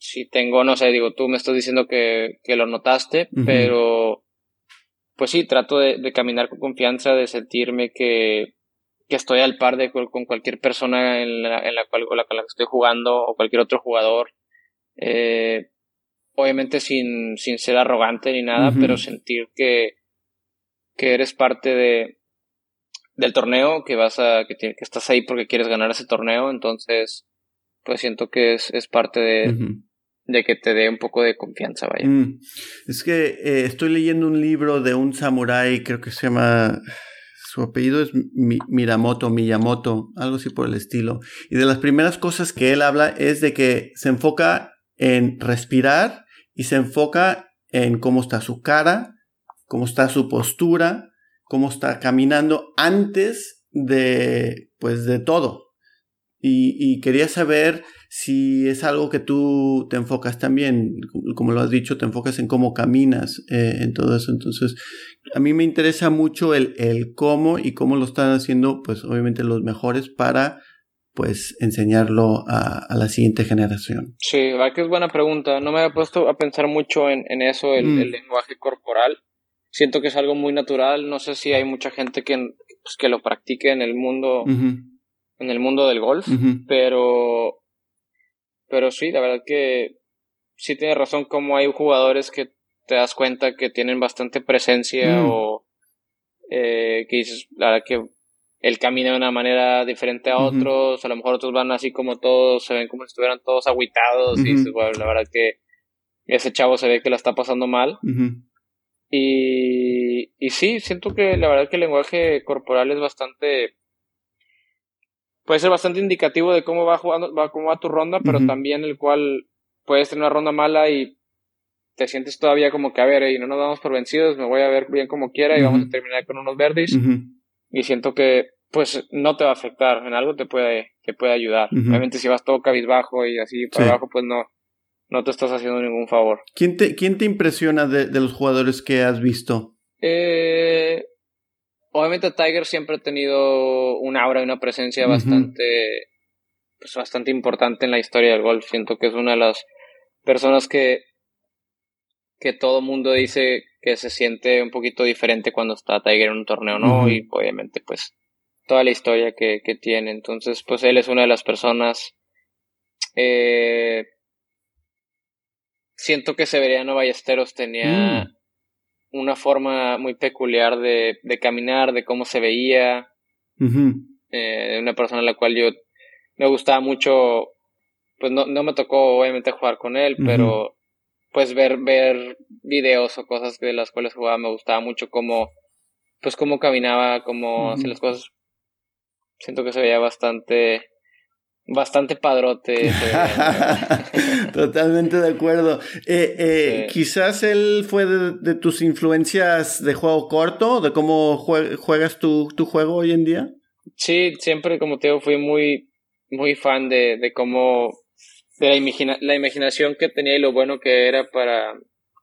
Speaker 2: si tengo, no sé, digo, tú me estás diciendo que, que lo notaste, pero pues sí, trato de, caminar con confianza, de sentirme que, que estoy al par de con cualquier persona en la, en la cual con la, que estoy jugando o cualquier otro jugador. Eh, obviamente sin, sin ser arrogante ni nada, pero sentir que, que eres parte de, del torneo, que vas a, que, que estás ahí porque quieres ganar ese torneo, entonces, pues siento que es, es parte de, de que te dé un poco de confianza, vaya. Mm.
Speaker 1: Es que eh, estoy leyendo un libro de un samurái, creo que se llama, su apellido es Miramoto, Miyamoto, algo así por el estilo. Y de las primeras cosas que él habla es de que se enfoca en respirar y se enfoca en cómo está su cara, cómo está su postura, cómo está caminando antes de, pues, de todo. Y, y quería saber si es algo que tú te enfocas también, como lo has dicho, te enfocas en cómo caminas, eh, en todo eso. Entonces, a mí me interesa mucho el, el cómo y cómo lo están haciendo, pues obviamente los mejores para pues enseñarlo a, a, la siguiente generación?
Speaker 2: Sí, verdad que es buena pregunta. No me había puesto a pensar mucho en, en eso, el, mm. el, lenguaje corporal. Siento que es algo muy natural. No sé si hay mucha gente que, pues, que lo practique en el mundo, en el mundo del golf, pero pero sí, la verdad que sí tienes razón como hay jugadores que te das cuenta que tienen bastante presencia mm. o eh, que dices, la verdad que él camina de una manera diferente a otros, a lo mejor otros van así como todos, se ven como si estuvieran todos aguitados y dices, bueno, la verdad que ese chavo se ve que la está pasando mal. y, y sí, siento que la verdad que el lenguaje corporal es bastante puede ser bastante indicativo de cómo va jugando, va, cómo va tu ronda, pero también el cual puedes tener una ronda mala y te sientes todavía como que, a ver, y no nos damos por vencidos, me voy a ver bien como quiera y vamos a terminar con unos verdes. Y siento que, pues, no te va a afectar, en algo te puede, te puede ayudar. Obviamente si vas todo cabizbajo y así para abajo, pues no, no te estás haciendo ningún favor.
Speaker 1: ¿Quién te, quién te impresiona de, de los jugadores que has visto?
Speaker 2: Eh, obviamente Tiger siempre ha tenido un aura y una presencia bastante, pues bastante importante en la historia del golf. Siento que es una de las personas que, que todo mundo dice que se siente un poquito diferente cuando está Tiger en un torneo, ¿no? Y obviamente, pues, toda la historia que, que, tiene. Entonces, pues él es una de las personas. Eh, siento que Severiano Ballesteros tenía. Mm una forma muy peculiar de, de caminar, de cómo se veía. eh, una persona a la cual yo me gustaba mucho, pues no, no me tocó obviamente jugar con él, pero pues ver, ver videos o cosas de las cuales jugaba me gustaba mucho cómo, pues cómo caminaba, cómo hacía las cosas. Siento que se veía bastante, bastante padrote.
Speaker 1: Totalmente de acuerdo. Eh, eh, Quizás él fue de, tus influencias de juego corto, de cómo juegas tu, tu, juego hoy en día.
Speaker 2: Sí, siempre, como te digo, fui muy, muy fan de, de cómo, de la, imagina, la imaginación que tenía y lo bueno que era para,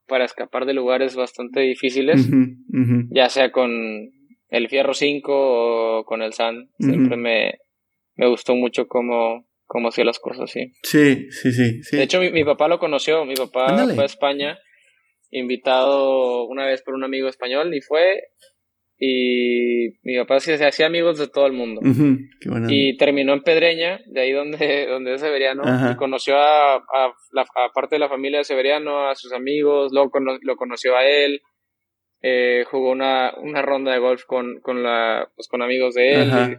Speaker 2: para escapar de lugares bastante difíciles, ya sea con el Fierro 5 o con el San. Siempre me, me gustó mucho cómo, cómo hacía las cosas, sí.
Speaker 1: Sí, sí, sí.
Speaker 2: De hecho, mi, papá lo conoció, mi papá fue a España, invitado una vez por un amigo español y fue, y mi papá se hacía amigos de todo el mundo. Y terminó en Pedreña, de ahí donde, donde es Severiano, y conoció a, a, la, parte de la familia de Severiano, a sus amigos, luego lo conoció a él, eh, jugó una, una ronda de golf con, con, la, pues, con amigos de él.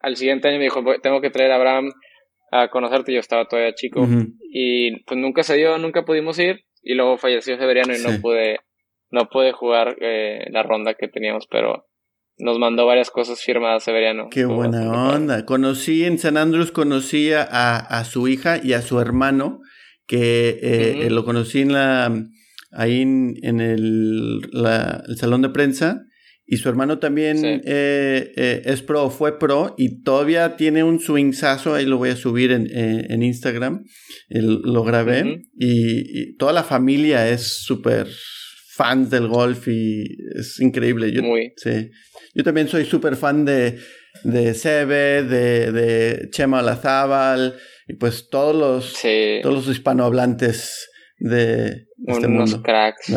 Speaker 2: Al siguiente año me dijo, tengo que traer a Abraham a conocerte, yo estaba todavía chico. Y pues nunca se dio, nunca pudimos ir. Y luego falleció Severiano y no pude, no pude jugar eh, la ronda que teníamos, pero nos mandó varias cosas firmadas Severiano.
Speaker 1: Qué buena onda. Conocí en San Andrés, conocí a, a, su hija y a su hermano, que eh, lo conocí en la ahí en, el, salón de prensa. Y su hermano también eh, eh, es pro, fue pro y todavía tiene un swingsazo, ahí lo voy a subir en, en Instagram, lo grabé y, toda la familia es súper fans del golf y es increíble. Yo,
Speaker 2: Muy.
Speaker 1: Sí. Yo también soy súper fan de, de Sebe, de, de Chema Lazábal y pues todos los, todos los hispanohablantes de este
Speaker 2: unos cracks.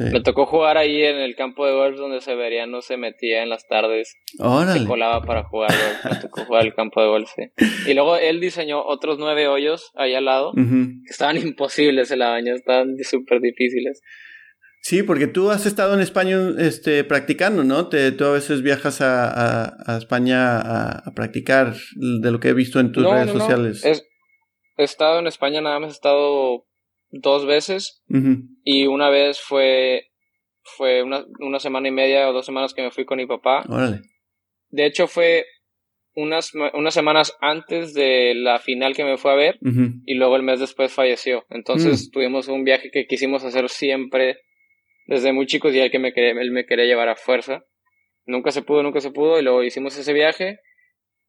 Speaker 2: Me tocó jugar ahí en el campo de golf donde Severiano se metía en las tardes. Se colaba para jugar Me tocó jugar el campo de golf, Y luego él diseñó otros nueve hoyos ahí al lado. que estaban imposibles el año, estaban súper difíciles.
Speaker 1: Sí, porque tú has estado en España este, practicando, ¿no? Te, tú a veces viajas a, a, España a, practicar de lo que he visto en tus redes sociales.
Speaker 2: he estado en España, nada más he estado dos veces y una vez fue, fue una, una, semana y media o dos semanas que me fui con mi papá. De hecho fue unas, unas semanas antes de la final que me fue a ver y luego el mes después falleció. Entonces mm. tuvimos un viaje que quisimos hacer siempre desde muy chicos y él, que me quería, él me quería llevar a fuerza. Nunca se pudo, nunca se pudo y luego hicimos ese viaje.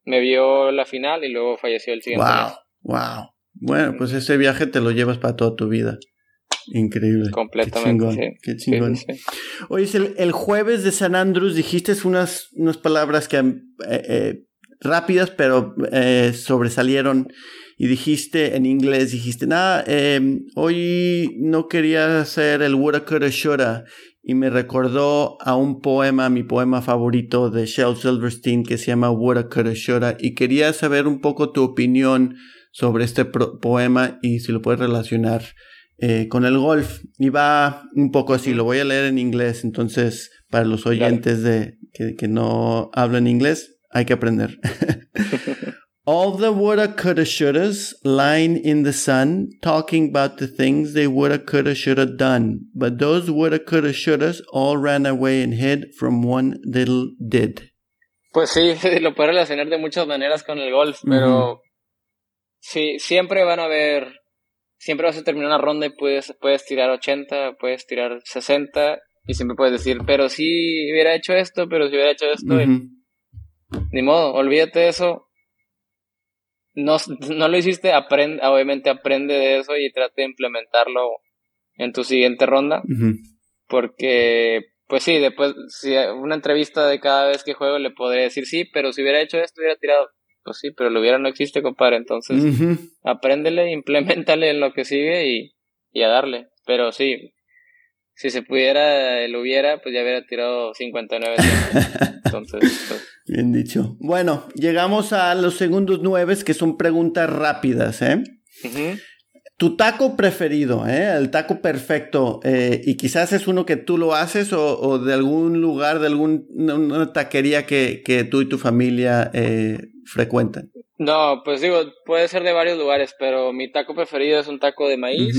Speaker 2: Me vio la final y luego falleció el siguiente
Speaker 1: wow, Wow. Bueno, pues ese viaje te lo llevas para toda tu vida. Increíble.
Speaker 2: Completamente.
Speaker 1: Qué chingón. Oye, el, jueves de San Andrés dijiste unas, unas palabras que eh, eh, rápidas, pero eh, sobresalieron. Y dijiste en inglés, dijiste, nada, em, hoy no quería hacer el Woulda Coulda Y me recordó a un poema, mi poema favorito de Shel Silverstein, que se llama Woulda Coulda Y quería saber un poco tu opinión sobre este poema y si lo puedes relacionar eh, con el golf. Y va un poco así, lo voy a leer en inglés, entonces para los oyentes de, que, que no hablan inglés, hay que aprender. All the woulda, coulda, shouldas lying in the sun, talking about the things they woulda, coulda, shoulda done. But those woulda, coulda, shouldas all ran away and hid from one little did.
Speaker 2: Pues sí, lo puedo relacionar de muchas maneras con el golf, pero Sí, siempre van a haber, siempre vas a terminar una ronda y puedes, puedes tirar 80, puedes tirar 60 y siempre puedes decir, pero si hubiera hecho esto, pero si hubiera hecho esto, ni modo, olvídate de eso. No, no lo hiciste, aprende, obviamente aprende de eso y trate de implementarlo en tu siguiente ronda. Porque, pues sí, después, si una entrevista de cada vez que juego le podré decir, sí, pero si hubiera hecho esto, hubiera tirado pues sí, pero lo hubiera no existe, compadre. Entonces, apréndele, implementale en lo que sigue y, y a darle. Pero sí, si se pudiera, lo hubiera, pues ya hubiera tirado 59 Entonces, pues.
Speaker 1: Bien dicho. Bueno, llegamos a los segundos nueve, que son preguntas rápidas, ¿eh? Tu taco preferido, ¿eh? El taco perfecto. Eh, y quizás es uno que tú lo haces o, o de algún lugar, de alguna taquería que, que tú y tu familia eh, frecuentan?
Speaker 2: No, pues digo, puede ser de varios lugares, pero mi taco preferido es un taco de maíz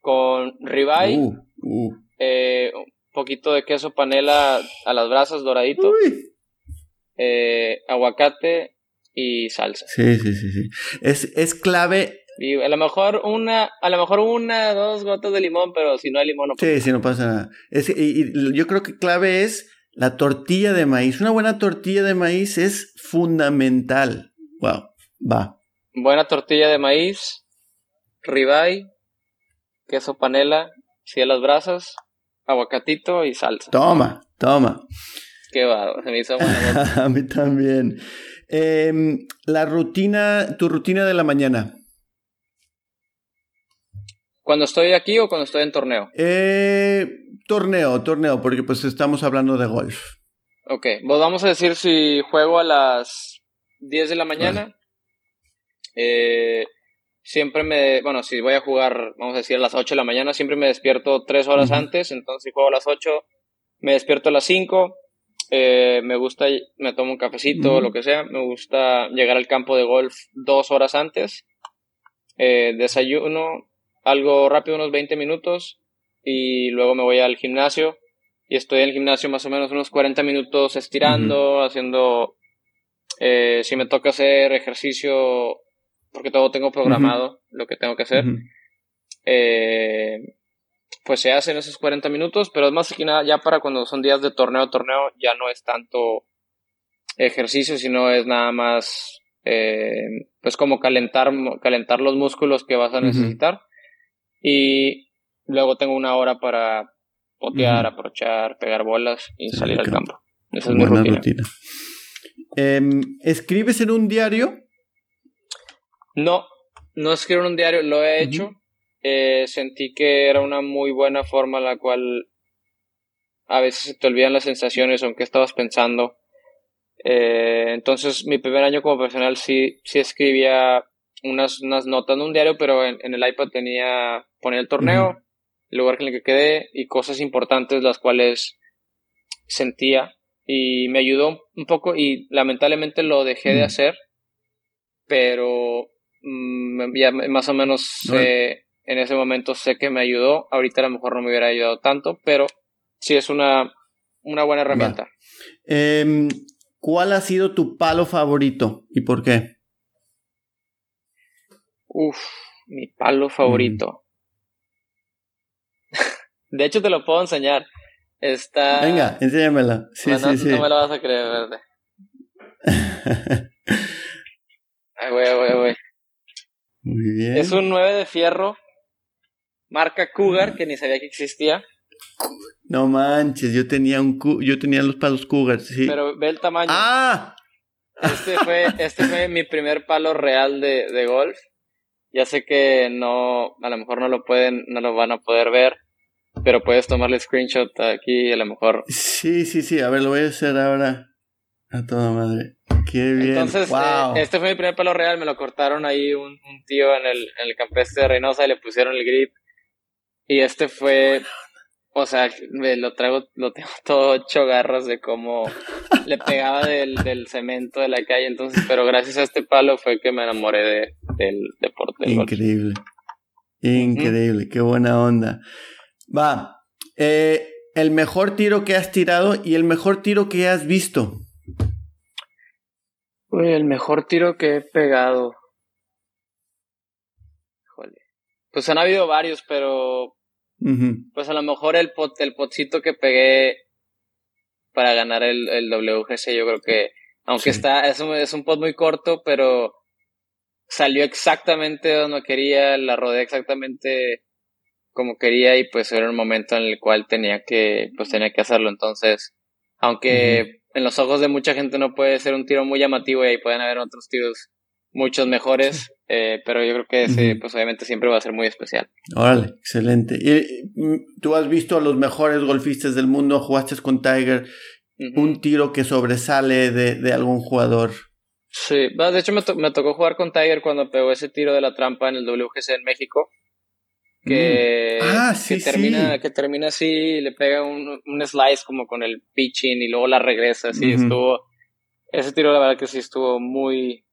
Speaker 2: con ribeye, uh, uh. Eh, un poquito de queso panela a las brasas doradito, eh, aguacate y salsa.
Speaker 1: Sí, sí, sí, sí. Es, es clave
Speaker 2: a lo mejor una, a lo mejor una, dos gotas de limón, pero si no hay limón no
Speaker 1: pasa Sí, sí, no pasa nada. y, yo creo que clave es la tortilla de maíz. Una buena tortilla de maíz es fundamental. Wow, va.
Speaker 2: Buena tortilla de maíz, ribeye, queso panela, cielas brasas, aguacatito y salsa.
Speaker 1: Toma, toma.
Speaker 2: Qué va, se me hizo
Speaker 1: A mí también. Em, la rutina, tu rutina de la mañana.
Speaker 2: ¿Cuando estoy aquí o cuando estoy en torneo?
Speaker 1: Eh, torneo, torneo, porque pues estamos hablando de golf.
Speaker 2: Ok, pues vamos a decir si juego a las 10 de la mañana. Eh, siempre me, bueno, si voy a jugar, vamos a decir, a las 8 de la mañana, siempre me despierto 3 horas antes, entonces si juego a las 8, me despierto a las 5, eh, me gusta, me tomo un cafecito, o lo que sea, me gusta llegar al campo de golf dos horas antes, eh, desayuno, algo rápido, unos 20 minutos, y luego me voy al gimnasio, y estoy en el gimnasio más o menos unos 40 minutos estirando, haciendo, eh, si me toca hacer ejercicio, porque todo tengo programado, lo que tengo que hacer, eh, pues se hacen esos 40 minutos, pero es más que nada ya para cuando son días de torneo, torneo, ya no es tanto ejercicio, sino es nada más, eh, pues como calentar, calentar los músculos que vas a necesitar. Y luego tengo una hora para potear, aprovechar, pegar bolas y salir al campo. Esa es mi rutina.
Speaker 1: Em, ¿Escribes en un diario?
Speaker 2: No, no escribo en un diario, lo he hecho. Eh, sentí que era una muy buena forma la cual a veces se te olvidan las sensaciones o en qué estabas pensando. Eh, entonces, mi primer año como profesional sí, sí escribía unas, unas notas en un diario, pero en, el iPad tenía, ponía el torneo, el lugar en el que quedé y cosas importantes las cuales sentía y me ayudó un poco y lamentablemente lo dejé de hacer, pero mm, ya más o menos en ese momento sé que me ayudó. Ahorita a lo mejor no me hubiera ayudado tanto, pero sí es una, una buena herramienta.
Speaker 1: Em, ¿Cuál ha sido tu palo favorito y por qué?
Speaker 2: Uf, mi palo favorito. De hecho, te lo puedo enseñar. Está.
Speaker 1: Venga, enséñamela. Sí, sí, sí.
Speaker 2: No me lo vas a creer, verde. Ay, voy, voy, voy.
Speaker 1: Muy bien.
Speaker 2: Es un 9 de fierro marca Cougar, que ni sabía que existía.
Speaker 1: No manches, yo tenía un yo tenía los palos Cougar, sí.
Speaker 2: Pero ve el tamaño.
Speaker 1: ¡Ah!
Speaker 2: Este fue, este fue mi primer palo real de, de golf. Ya sé que no, a lo mejor no lo pueden, no lo van a poder ver, pero puedes tomarle screenshot aquí a lo mejor.
Speaker 1: Sí, sí, sí, a ver, lo voy a hacer ahora a toda madre. Qué bien.
Speaker 2: Entonces,
Speaker 1: wow.
Speaker 2: Eh, este fue mi primer palo real, me lo cortaron ahí un, un tío en el, en el campestre de Reynosa y le pusieron el grip y este fue, o sea, me lo traigo, lo tengo todo ocho garras de cómo le pegaba del, del, cemento de la calle. Entonces, pero gracias a este palo fue que me enamoré de, del deporte.
Speaker 1: Increíble. Increíble, qué buena onda. Va, eh, el mejor tiro que has tirado y el mejor tiro que has visto.
Speaker 2: Uy, el mejor tiro que he pegado. Híjole. Pues han habido varios, pero pues a lo mejor el pot, el potcito que pegué para ganar el, el WGC, yo creo que, aunque está, es un, es un pot muy corto, pero salió exactamente donde quería, la rodeé exactamente como quería y pues era un momento en el cual tenía que, pues tenía que hacerlo. Entonces, aunque en los ojos de mucha gente no puede ser un tiro muy llamativo y ahí pueden haber otros tiros muchos mejores, eh, pero yo creo que ese, pues obviamente siempre va a ser muy especial.
Speaker 1: Órale, excelente. ¿Y, mm, tú has visto a los mejores golfistas del mundo, jugaste con Tiger, un tiro que sobresale de, de algún jugador.
Speaker 2: Sí, de hecho me, me, tocó jugar con Tiger cuando pegó ese tiro de la trampa en el WGC en México. Que,
Speaker 1: mm. ah, sí,
Speaker 2: termina, que termina así, le pega un, un, slice como con el pitching y luego la regresa, así estuvo. Ese tiro la verdad que sí estuvo muy,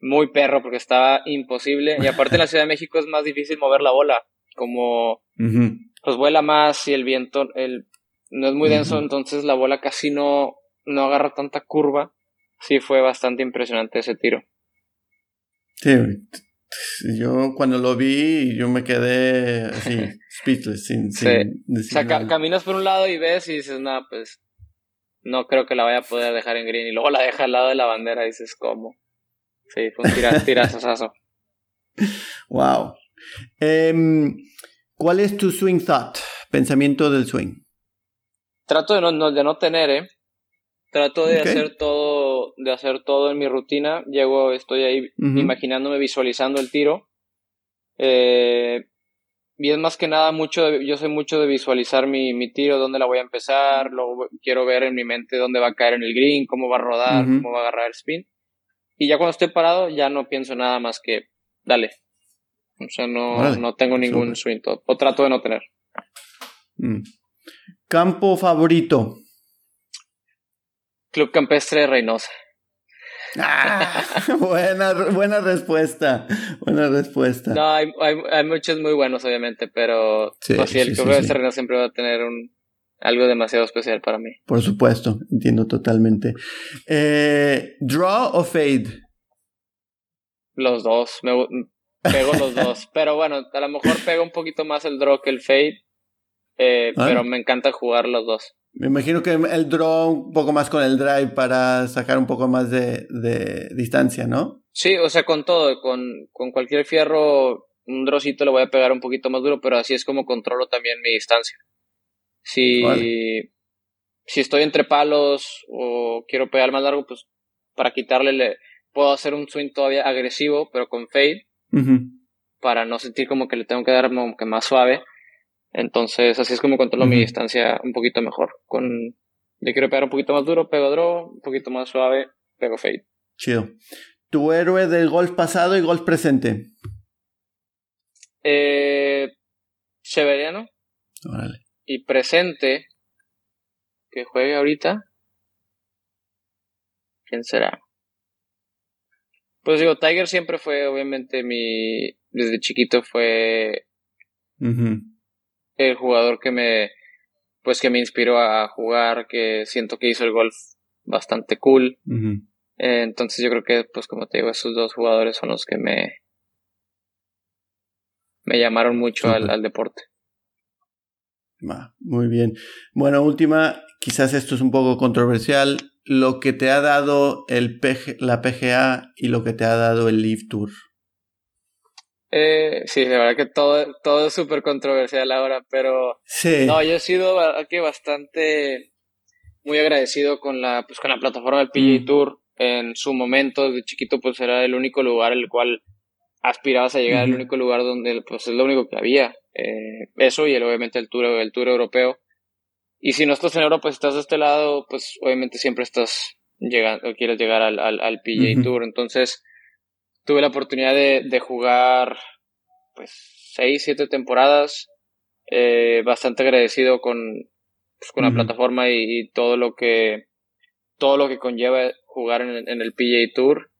Speaker 2: muy perro porque estaba imposible. Y aparte en la Ciudad de México es más difícil mover la bola, como pues vuela más y el viento el, no es muy denso, entonces la bola casi no, no agarra tanta curva. Sí, fue bastante impresionante ese tiro.
Speaker 1: Sí, yo cuando lo vi, yo me quedé así, speechless, sin,
Speaker 2: sí. o sea, caminas por un lado y ves y dices, no, pues no creo que la vaya a poder dejar en green. Y luego la deja al lado de la bandera y dices, ¿cómo? Sí, fue un tirazazo.
Speaker 1: wow. Em, ¿Cuál es tu swing thought? Pensamiento del swing.
Speaker 2: Trato de no, de no tener, ¿eh? Trato de hacer todo, de hacer todo en mi rutina. Llego, estoy ahí imaginándome, visualizando el tiro. Eh, y es más que nada mucho, yo soy mucho de visualizar mi, mi tiro, dónde la voy a empezar, luego quiero ver en mi mente dónde va a caer en el green, cómo va a rodar, cómo va a agarrar el spin. Y ya cuando estoy parado, ya no pienso nada más que, dale. O sea, no, no tengo ningún swing o trato de no tener.
Speaker 1: Mm. Campo favorito.
Speaker 2: Club Campestre de Reynosa.
Speaker 1: Ah, buena, buena respuesta. Buena respuesta.
Speaker 2: No, hay, hay, muchos muy buenos, obviamente, pero sí, pues el Club Campestre de Reynosa siempre va a tener un, algo demasiado especial para mí.
Speaker 1: Por supuesto, entiendo totalmente. Eh, ¿Draw o fade?
Speaker 2: Los dos, me, pego los dos. Pero bueno, a lo mejor pego un poquito más el draw que el fade. Eh, ah. Pero me encanta jugar los dos.
Speaker 1: Me imagino que el draw un poco más con el drive para sacar un poco más de, de distancia, ¿no?
Speaker 2: Sí, o sea, con todo, con, con cualquier fierro, un drawcito le voy a pegar un poquito más duro, pero así es como controlo también mi distancia. Si, si estoy entre palos o quiero pegar más largo, pues para quitarle le, puedo hacer un swing todavía agresivo, pero con fade, para no sentir como que le tengo que dar como que más suave. Entonces, así es como controlo mi distancia un poquito mejor. Con, le quiero pegar un poquito más duro, pego draw, un poquito más suave, pego fade.
Speaker 1: Chido. ¿Tu héroe del golf pasado y golf presente?
Speaker 2: Eh, Severiano. Y presente, que juegue ahorita. ¿Quién será? Pues digo, Tiger siempre fue, obviamente, mi. Desde chiquito fue. El jugador que me. Pues que me inspiró a jugar, que siento que hizo el golf bastante cool. entonces yo creo que, pues como te digo, esos dos jugadores son los que me. Me llamaron mucho al, al, deporte.
Speaker 1: muy bien. Bueno, última, quizás esto es un poco controversial lo que te ha dado el la PGA y lo que te ha dado el Live Tour.
Speaker 2: Eh, sí, la verdad que todo, todo es súper controversial ahora, pero
Speaker 1: sí.
Speaker 2: no, yo he sido aquí bastante muy agradecido con la, pues, con la plataforma del PGA mm. Tour. En su momento, de chiquito, pues era el único lugar el cual aspirabas a llegar, el único lugar donde pues es lo único que había. Eh, eso y el, obviamente el tour, el tour europeo. Y si no estás en Europa, pues estás de este lado, pues obviamente siempre estás llegando, o quieres llegar al, al, al PGA Tour. Entonces, tuve la oportunidad de, de jugar, pues, seis, siete temporadas. Eh, bastante agradecido con, pues, con la plataforma y, todo lo que, todo lo que conlleva jugar en, en el PGA Tour.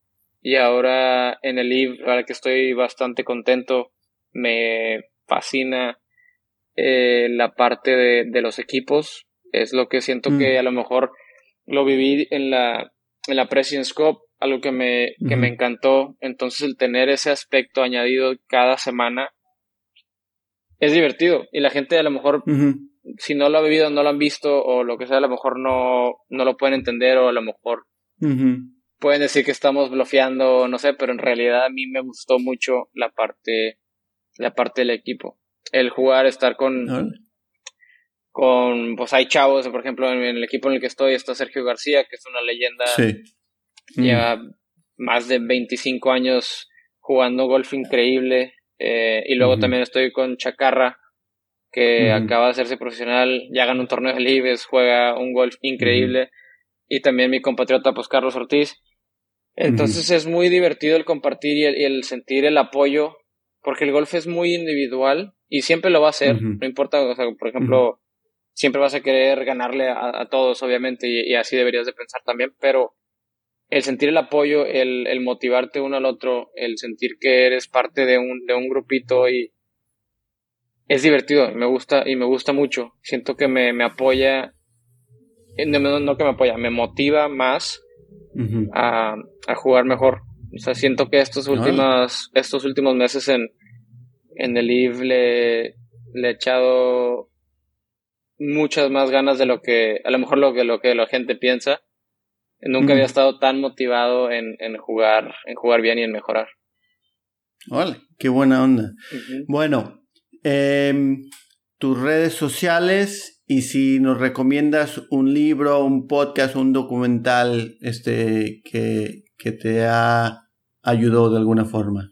Speaker 2: Y ahora en el EVE, ahora que estoy bastante contento, me fascina eh, la parte de, de, los equipos. Es lo que siento que mm. a lo mejor lo viví en la, en la President's Cup, algo que me, que me encantó. Entonces el tener ese aspecto añadido cada semana es divertido. Y la gente a lo mejor, si no lo ha vivido, no lo han visto o lo que sea, a lo mejor no, no lo pueden entender o a lo mejor pueden decir que estamos bloqueando, no sé, pero en realidad a mí me gustó mucho la parte, la parte del equipo el jugar, estar con, con, pues hay chavos, por ejemplo, en, el equipo en el que estoy está Sergio García, que es una leyenda,
Speaker 1: sí.
Speaker 2: Lleva más de 25 años jugando golf increíble, eh, y luego también estoy con Chacarra, que acaba de hacerse profesional, ya gana un torneo de Libes, juega un golf increíble, y también mi compatriota, pues Carlos Ortiz. Entonces es muy divertido el compartir y el sentir el apoyo, porque el golf es muy individual y siempre lo va a hacer, no importa, o sea, por ejemplo, siempre vas a querer ganarle a, todos, obviamente, y, así deberías de pensar también, pero el sentir el apoyo, el, el, motivarte uno al otro, el sentir que eres parte de un, de un grupito y es divertido, me gusta y me gusta mucho. Siento que me, me apoya, eh, no, no, que me apoya, me motiva más a, a, jugar mejor. O sea, siento que estos últimos, estos últimos meses en, en el IF le, he echado muchas más ganas de lo que, a lo mejor lo que, lo que la gente piensa. Nunca había estado tan motivado en, en, jugar, en jugar bien y en mejorar.
Speaker 1: Vale, qué buena onda. Bueno, em, tus redes sociales y si nos recomiendas un libro, un podcast, un documental este, que, que te ha ayudado de alguna forma.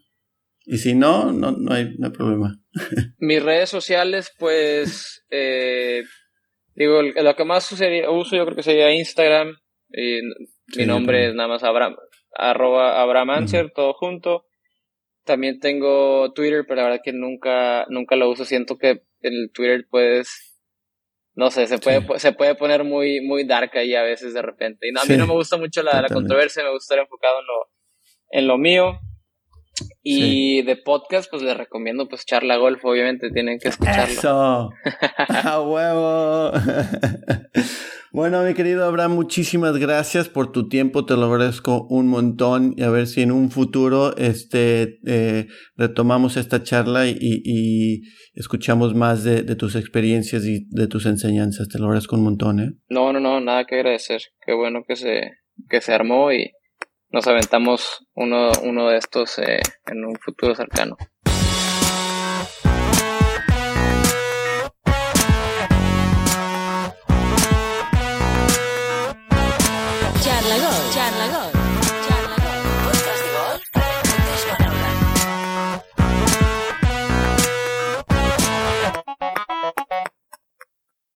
Speaker 1: Y si no, no, no, hay, no hay problema.
Speaker 2: Mis redes sociales, pues, eh, digo, lo que más uso yo creo que sería Instagram. Y mi nombre es nada más Abraham, arroba Abraham Anser, todo junto. También tengo Twitter, pero la verdad que nunca, nunca lo uso. Siento que el Twitter puedes, no sé, se puede, se puede poner muy, muy dark ahí a veces de repente. Y a mí no me gusta mucho la, la, controversia, me gusta estar enfocado en lo, en lo mío. Y de podcast, pues les recomiendo pues Charla Golf, obviamente tienen que escucharlo.
Speaker 1: Eso. A huevo. bueno, mi querido Abraham, muchísimas gracias por tu tiempo, te lo agradezco un montón y a ver si en un futuro este eh, retomamos esta charla y, escuchamos más de, de, tus experiencias y de tus enseñanzas. Te lo agradezco un montón, ¿eh?
Speaker 2: No, no, no, nada que agradecer. Qué bueno que se, que se armó y nos aventamos uno, uno de estos eh, en un futuro cercano.